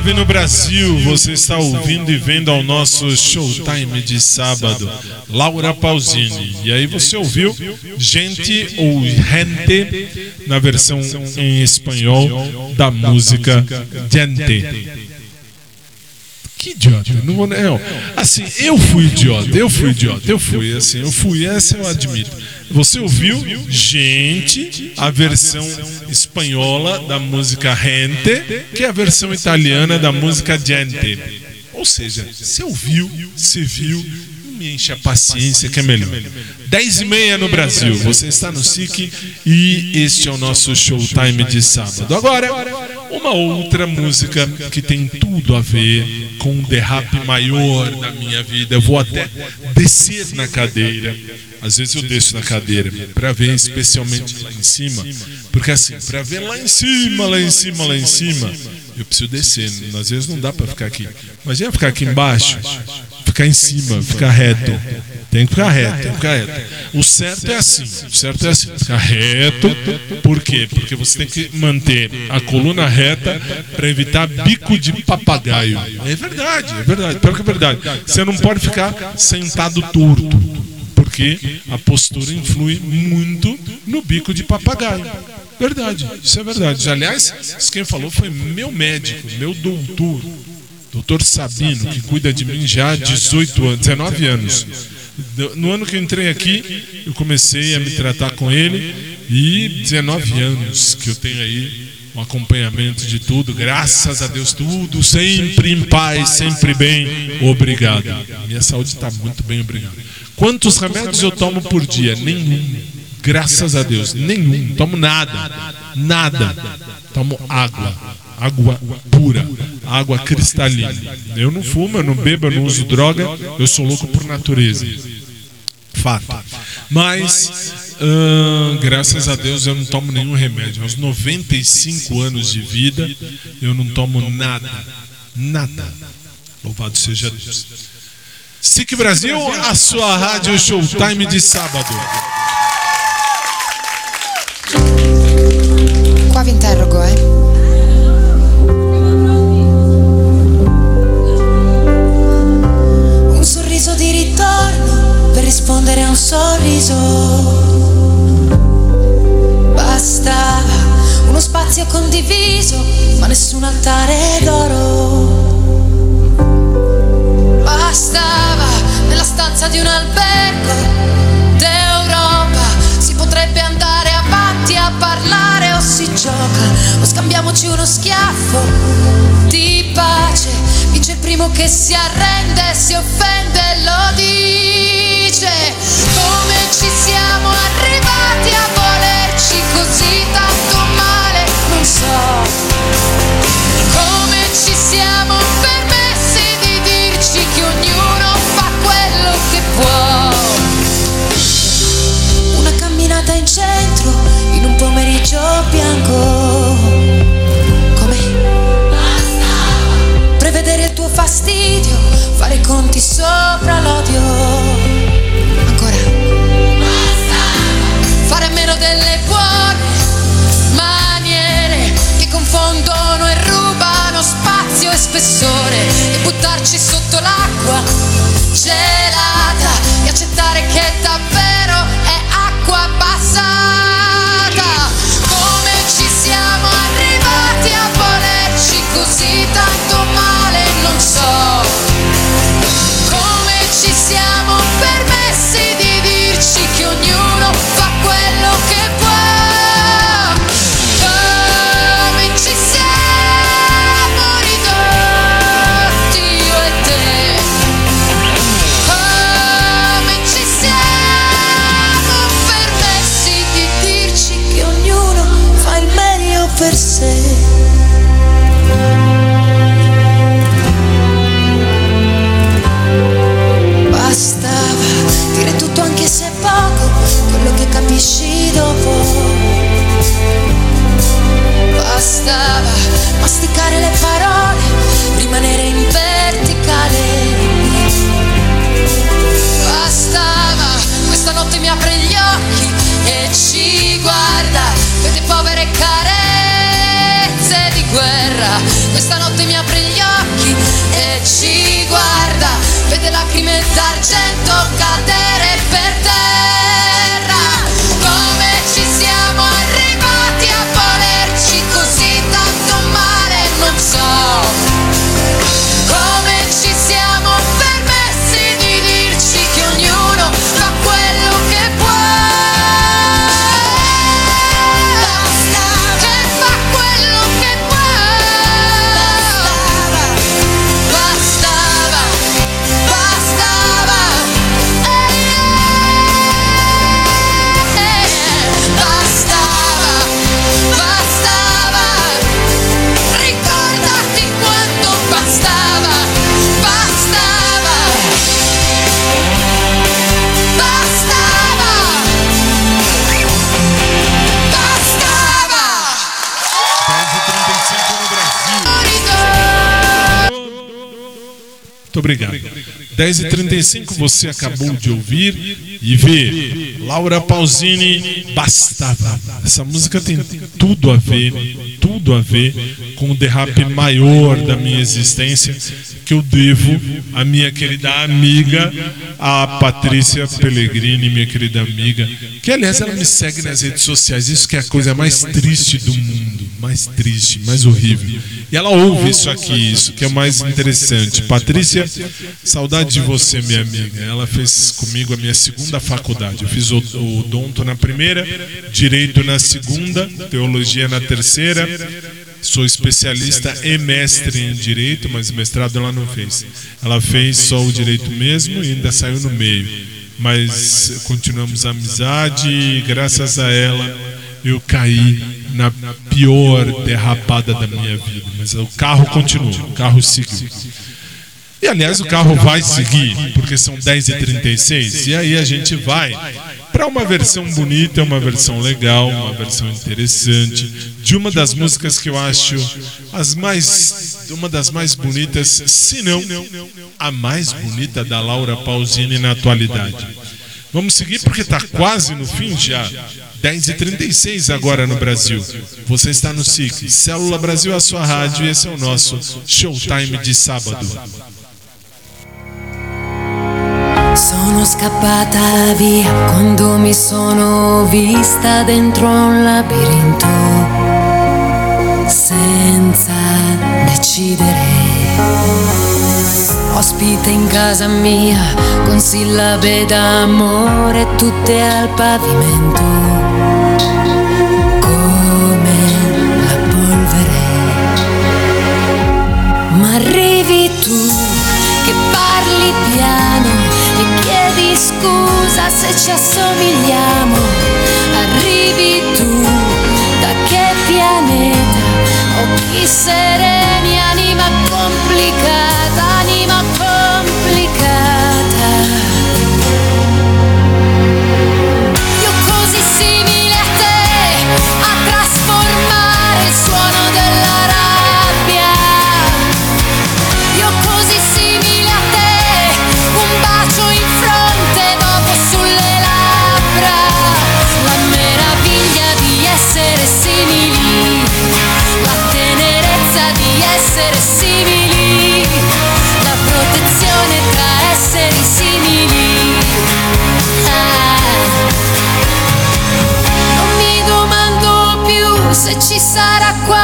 29 no Brasil, você está ouvindo e vendo ao nosso Showtime de sábado, Laura Pausini. E aí você ouviu Gente ou Gente na versão em espanhol da música Gente. Que idiota. Não, vou- não, assim, eu fui idiota, eu fui idiota, eu fui, assim, eu fui, essa eu admito. Você ouviu, gente, a versão espanhola da música Gente, que é a versão italiana da música Gente. Ou seja, você ouviu, você viu, me enche a paciência que é melhor. 10 e meia no Brasil, você está no SIC e este é o nosso showtime de sábado. Agora, uma outra música que tem tudo a ver com um derrape maior da minha vida. Eu vou até descer na cadeira. Às vezes eu desço na cadeira para ver especialmente lá em cima, porque assim, para ver lá em cima, lá em cima, lá em cima, eu preciso descer. Às vezes não dá para ficar aqui. Imagina ficar aqui embaixo, ficar em cima, ficar reto. Tem que ficar reto, tem que ficar reto. O certo é assim, o certo é assim, ficar reto. Por quê? Porque você tem que manter a coluna reta para evitar bico de papagaio. É verdade, é verdade, pior que é verdade. Você não pode ficar sentado torto, porque a postura influi muito no bico de papagaio. Verdade, isso é verdade. Aliás, isso quem falou foi meu médico, meu doutor, doutor Sabino, que cuida de mim já há 18 anos, 19 anos. No ano que eu entrei aqui, eu comecei a me tratar com ele e 19 anos que eu tenho aí um acompanhamento de tudo, graças a Deus, tudo sempre em paz, sempre bem. Obrigado. Minha saúde está muito bem, obrigado. Quantos remédios eu tomo por dia? Nenhum. Graças a Deus, nenhum. Tomo nada. Nada. Tomo água. Água pura. Água cristalina. Eu não fumo, eu não bebo, eu não uso droga. Eu sou louco por natureza. Fato. Mas, graças a Deus, eu não tomo nenhum remédio. Aos 95 anos de vida, eu não tomo nada. Nada. Louvado seja Deus. SIC Brasil, a sua rádio Showtime de sábado. Qua vi interrogo, eh. Sorriso. Bastava uno spazio condiviso, ma nessun altare d'oro. Bastava nella stanza di un albergo d'Europa. Si potrebbe andare avanti a parlare o si gioca o scambiamoci uno schiaffo di pace. Vince il primo che si arrende, si offende e lo dice. Come ci siamo arrivati a volerci così tanto male, non so. Come ci siamo permessi di dirci che ognuno fa quello che può. Una camminata in centro in un pomeriggio bianco. Come? Prevedere il tuo fastidio, fare conti buttarci sotto l'acqua. Gelata masticare le parole, rimanere in verticale. Bastava, questa notte mi apre gli occhi e ci guarda, vede povere carezze di guerra. Questa notte mi apre gli occhi e ci guarda, vede lacrime d'argento cadere per terra. Muito obrigado. 10h35 você acabou de ouvir e ver Laura Pausini Bastava. Essa música tem tudo a ver, tudo a ver com o derrape maior da minha existência que eu devo à minha querida amiga, a Patrícia Pellegrini, minha querida amiga, que aliás ela me segue nas redes sociais. Isso que é a coisa mais triste do mundo, mais triste, mais horrível. E ela ouve isso aqui, isso que é mais interessante. Patrícia, saudade de você, minha amiga. Ela fez comigo a minha segunda faculdade. Eu fiz o, o Donto na primeira, Direito na segunda, Teologia na terceira. Sou especialista e mestre em Direito, mas mestrado ela não fez. Ela fez só o Direito mesmo e ainda saiu no meio. Mas continuamos a amizade e graças a ela eu caí na pior derrapada da minha vida. Mas o carro continua, o carro seguiu. E aliás, o carro vai seguir, porque são 10h36, e aí a gente vai para uma versão bonita, uma versão legal, uma versão interessante, de uma das músicas que eu acho as mais. uma das mais bonitas, se não a mais bonita da Laura Pausini na atualidade. Vamos seguir porque está quase no fim já. 10h36 agora no Brasil. Você está no SIC, Célula Brasil, a sua rádio, e esse é o nosso Showtime de sábado. Sono scappata via quando mi sono vista dentro un labirinto senza decidere. Ospite in casa mia con sillabe d'amore tutte al pavimento come la polvere. Ma arrivi tu che parli piano e chiedi scusa se ci assomigliamo. Arrivi tu da che pianeta? Occhi sereni, anima complicata, se ci sarà qualcuno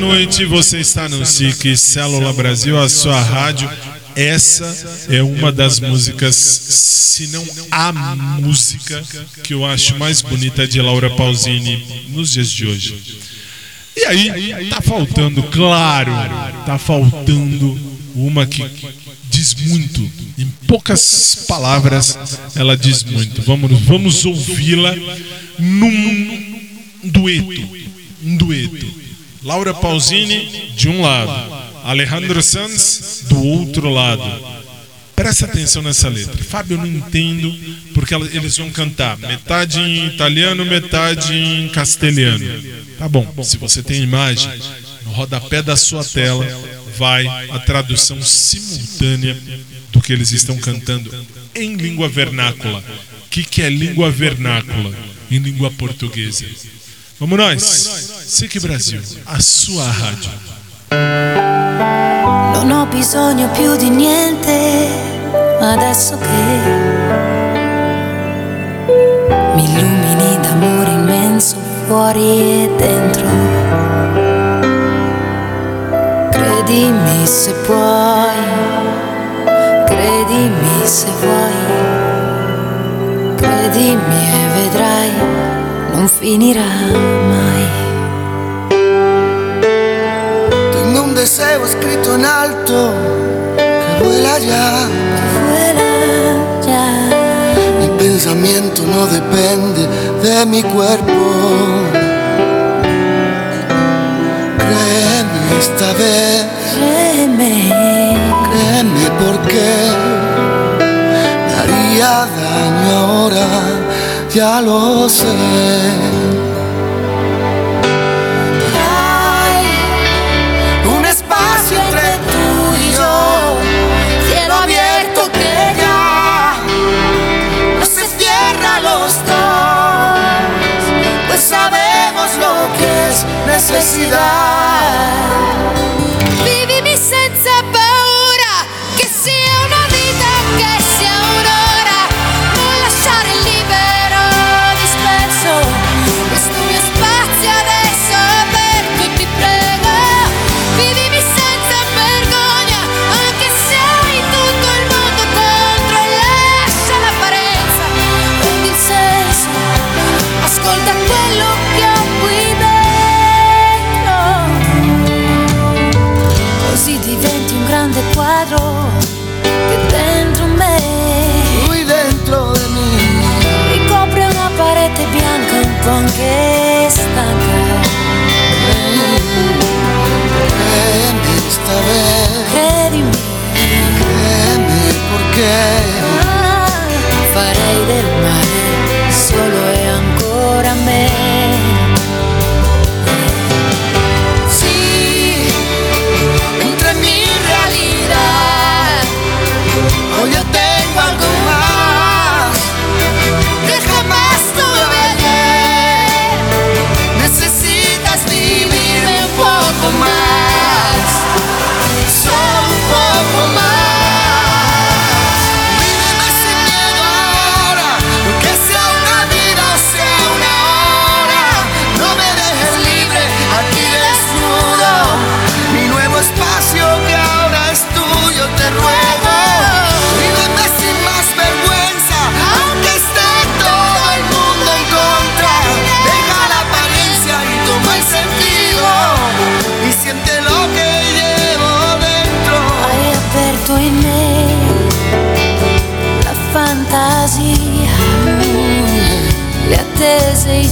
noite, você está no SIC Célula Brasil, a sua rádio. Essa é uma das músicas, se não a música, que eu acho mais bonita de Laura Pausini nos dias de hoje. E aí, tá faltando, claro, tá faltando uma que diz muito. Em poucas palavras, ela diz muito. Vamos, vamos ouvi-la num dueto. Um dueto. Laura Pausini de um lado, Alejandro Sanz do outro lado. Presta atenção nessa letra. Fábio, eu não entendo porque eles vão cantar metade em italiano, metade em castelhano. Tá bom, se você tem imagem, no rodapé da sua tela vai a tradução simultânea do que eles estão cantando em língua vernácula. O que, que é língua vernácula em língua portuguesa? Vamos nós, SIC Brasil, a sua rádio. Non ho bisogno più di niente adesso che mi illumini d'amore immenso fuori e dentro. Credimi se puoi, credimi se vuoi, credimi e mai. Tengo un deseo escrito en alto que vuela ya. Vuela ya. Mi pensamiento no depende de mi cuerpo. Créeme esta vez, Créeme. créeme porque me haría daño ahora, ya lo sé. Hay Un espacio entre tú y yo, cielo abierto que ya no se cierra los dos, pues sabemos lo que es necesidad.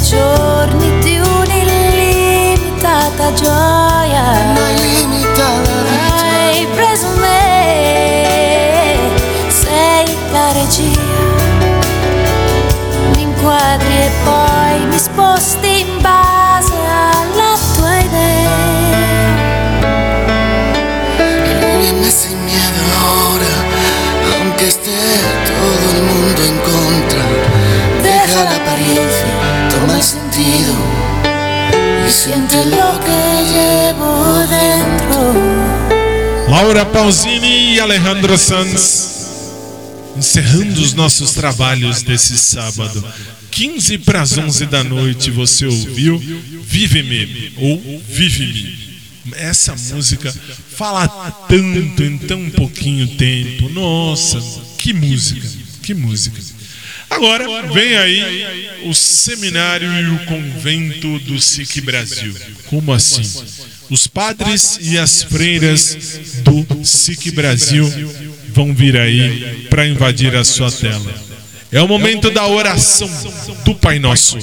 Giorni di un'illimitata gioia. No hay límite a la dicha. Hai preso me, sei la regia. Mi inquadri e poi mi sposti in base alla tua idea. Víveme sin miedo ahora, aunque esté todo el mundo en contra. Deja la apariencia, el sentido y siente lo que llevo dentro. Laura Pausini e Alejandro Sanz encerrando os nossos trabalhos desse sábado. 15 para as 11 da noite você ouviu Vive-me ou Vive-me. Essa música fala tanto em tão pouquinho tempo. Nossa, que música, que música. Agora vem aí o seminário e o convento do SIC Brasil. Como assim? Os padres e as freiras do SIC Brasil vão vir aí para invadir a sua tela. É o momento da oração do Pai Nosso.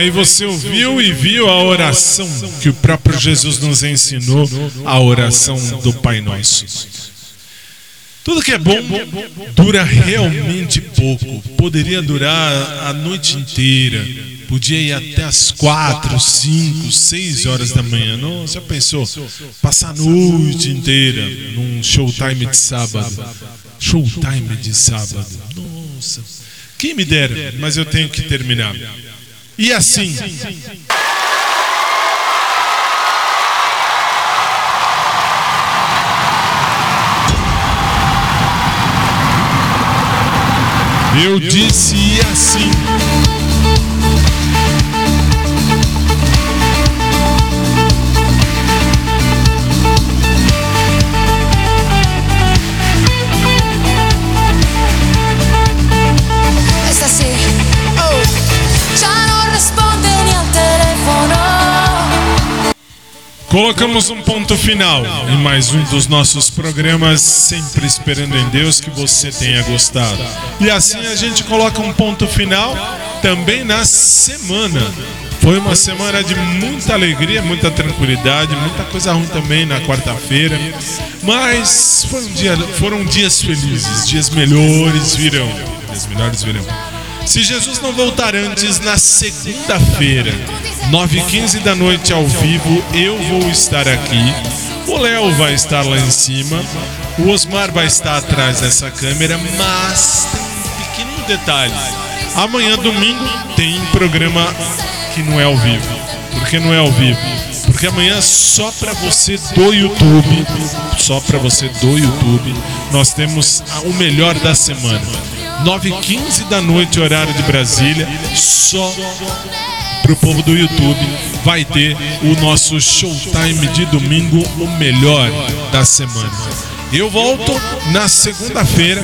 Aí você ouviu e viu a oração que o próprio Jesus nos ensinou, a oração do Pai Nosso. Tudo que é bom dura realmente pouco. Poderia durar a noite inteira. Podia ir até as quatro, cinco, seis horas da manhã. Não, já pensou? Passar a noite inteira num showtime de sábado. Showtime de sábado. Nossa. Quem me dera, mas eu tenho que terminar. E assim. Eu disse assim. Colocamos um ponto final em mais um dos nossos programas, sempre esperando em Deus que você tenha gostado. E assim a gente coloca um ponto final também na semana. Foi uma semana de muita alegria, muita tranquilidade, muita coisa ruim também na quarta-feira. Mas foi um dia, foram dias felizes, dias melhores virão. Dias melhores virão. Se Jesus não voltar antes, na segunda-feira, 9h15 da noite ao vivo, eu vou estar aqui. O Léo vai estar lá em cima. O Osmar vai estar atrás dessa câmera, mas tem um pequeno detalhe. Amanhã, domingo, tem programa que não é ao vivo. Por que não é ao vivo? Porque amanhã só para você do YouTube, só para você do YouTube, nós temos o melhor da semana. 9h15 da noite, horário de Brasília, só pro povo do YouTube vai ter o nosso showtime de domingo, o melhor da semana. Eu volto na segunda-feira,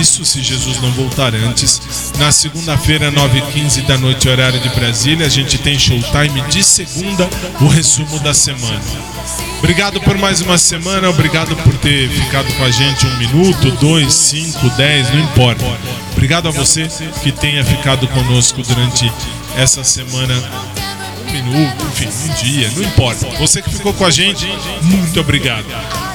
isso se Jesus não voltar antes. Na segunda-feira, 9h15 da noite, horário de Brasília, a gente tem showtime de segunda, o resumo da semana. Obrigado por mais uma semana, obrigado por ter ficado com a gente um minuto, dois, cinco, dez, não importa. Obrigado a você que tenha ficado conosco durante essa semana minuto, enfim, um dia, não importa. Você que ficou com a gente, muito obrigado.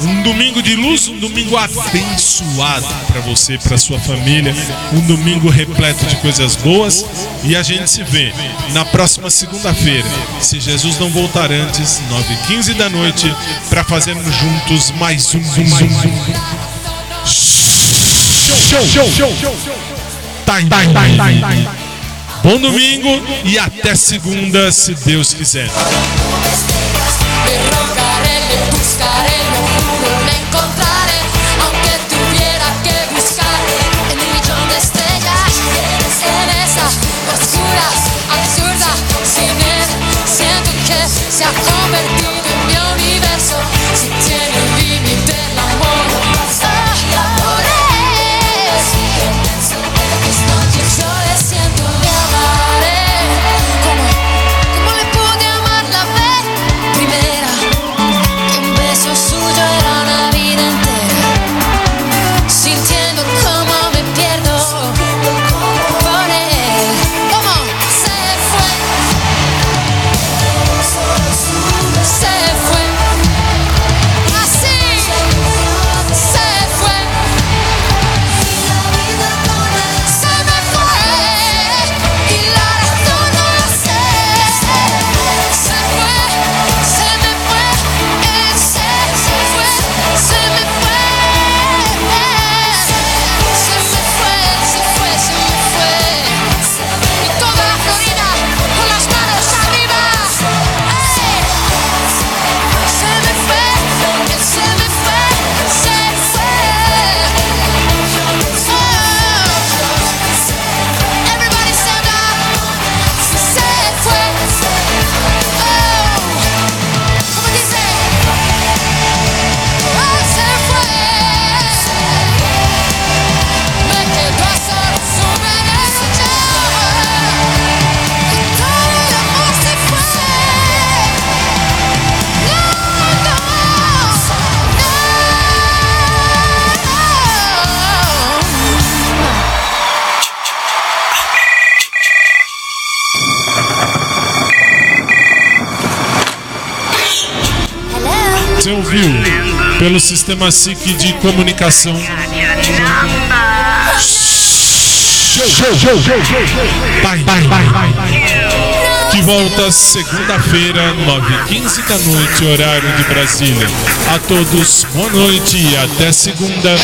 Um domingo de luz, um domingo abençoado para você, para sua família, um domingo repleto de coisas boas e a gente se vê na próxima segunda-feira, se Jesus não voltar antes, 9h15 da noite, para fazermos juntos mais um, um, um, um. show, show, show, time, time, time, time. Bom domingo e até segunda, se Deus quiser. Sistema SIC de comunicação. Que volta segunda-feira, 9h15 da noite, horário de Brasília. A todos, boa noite e até segunda.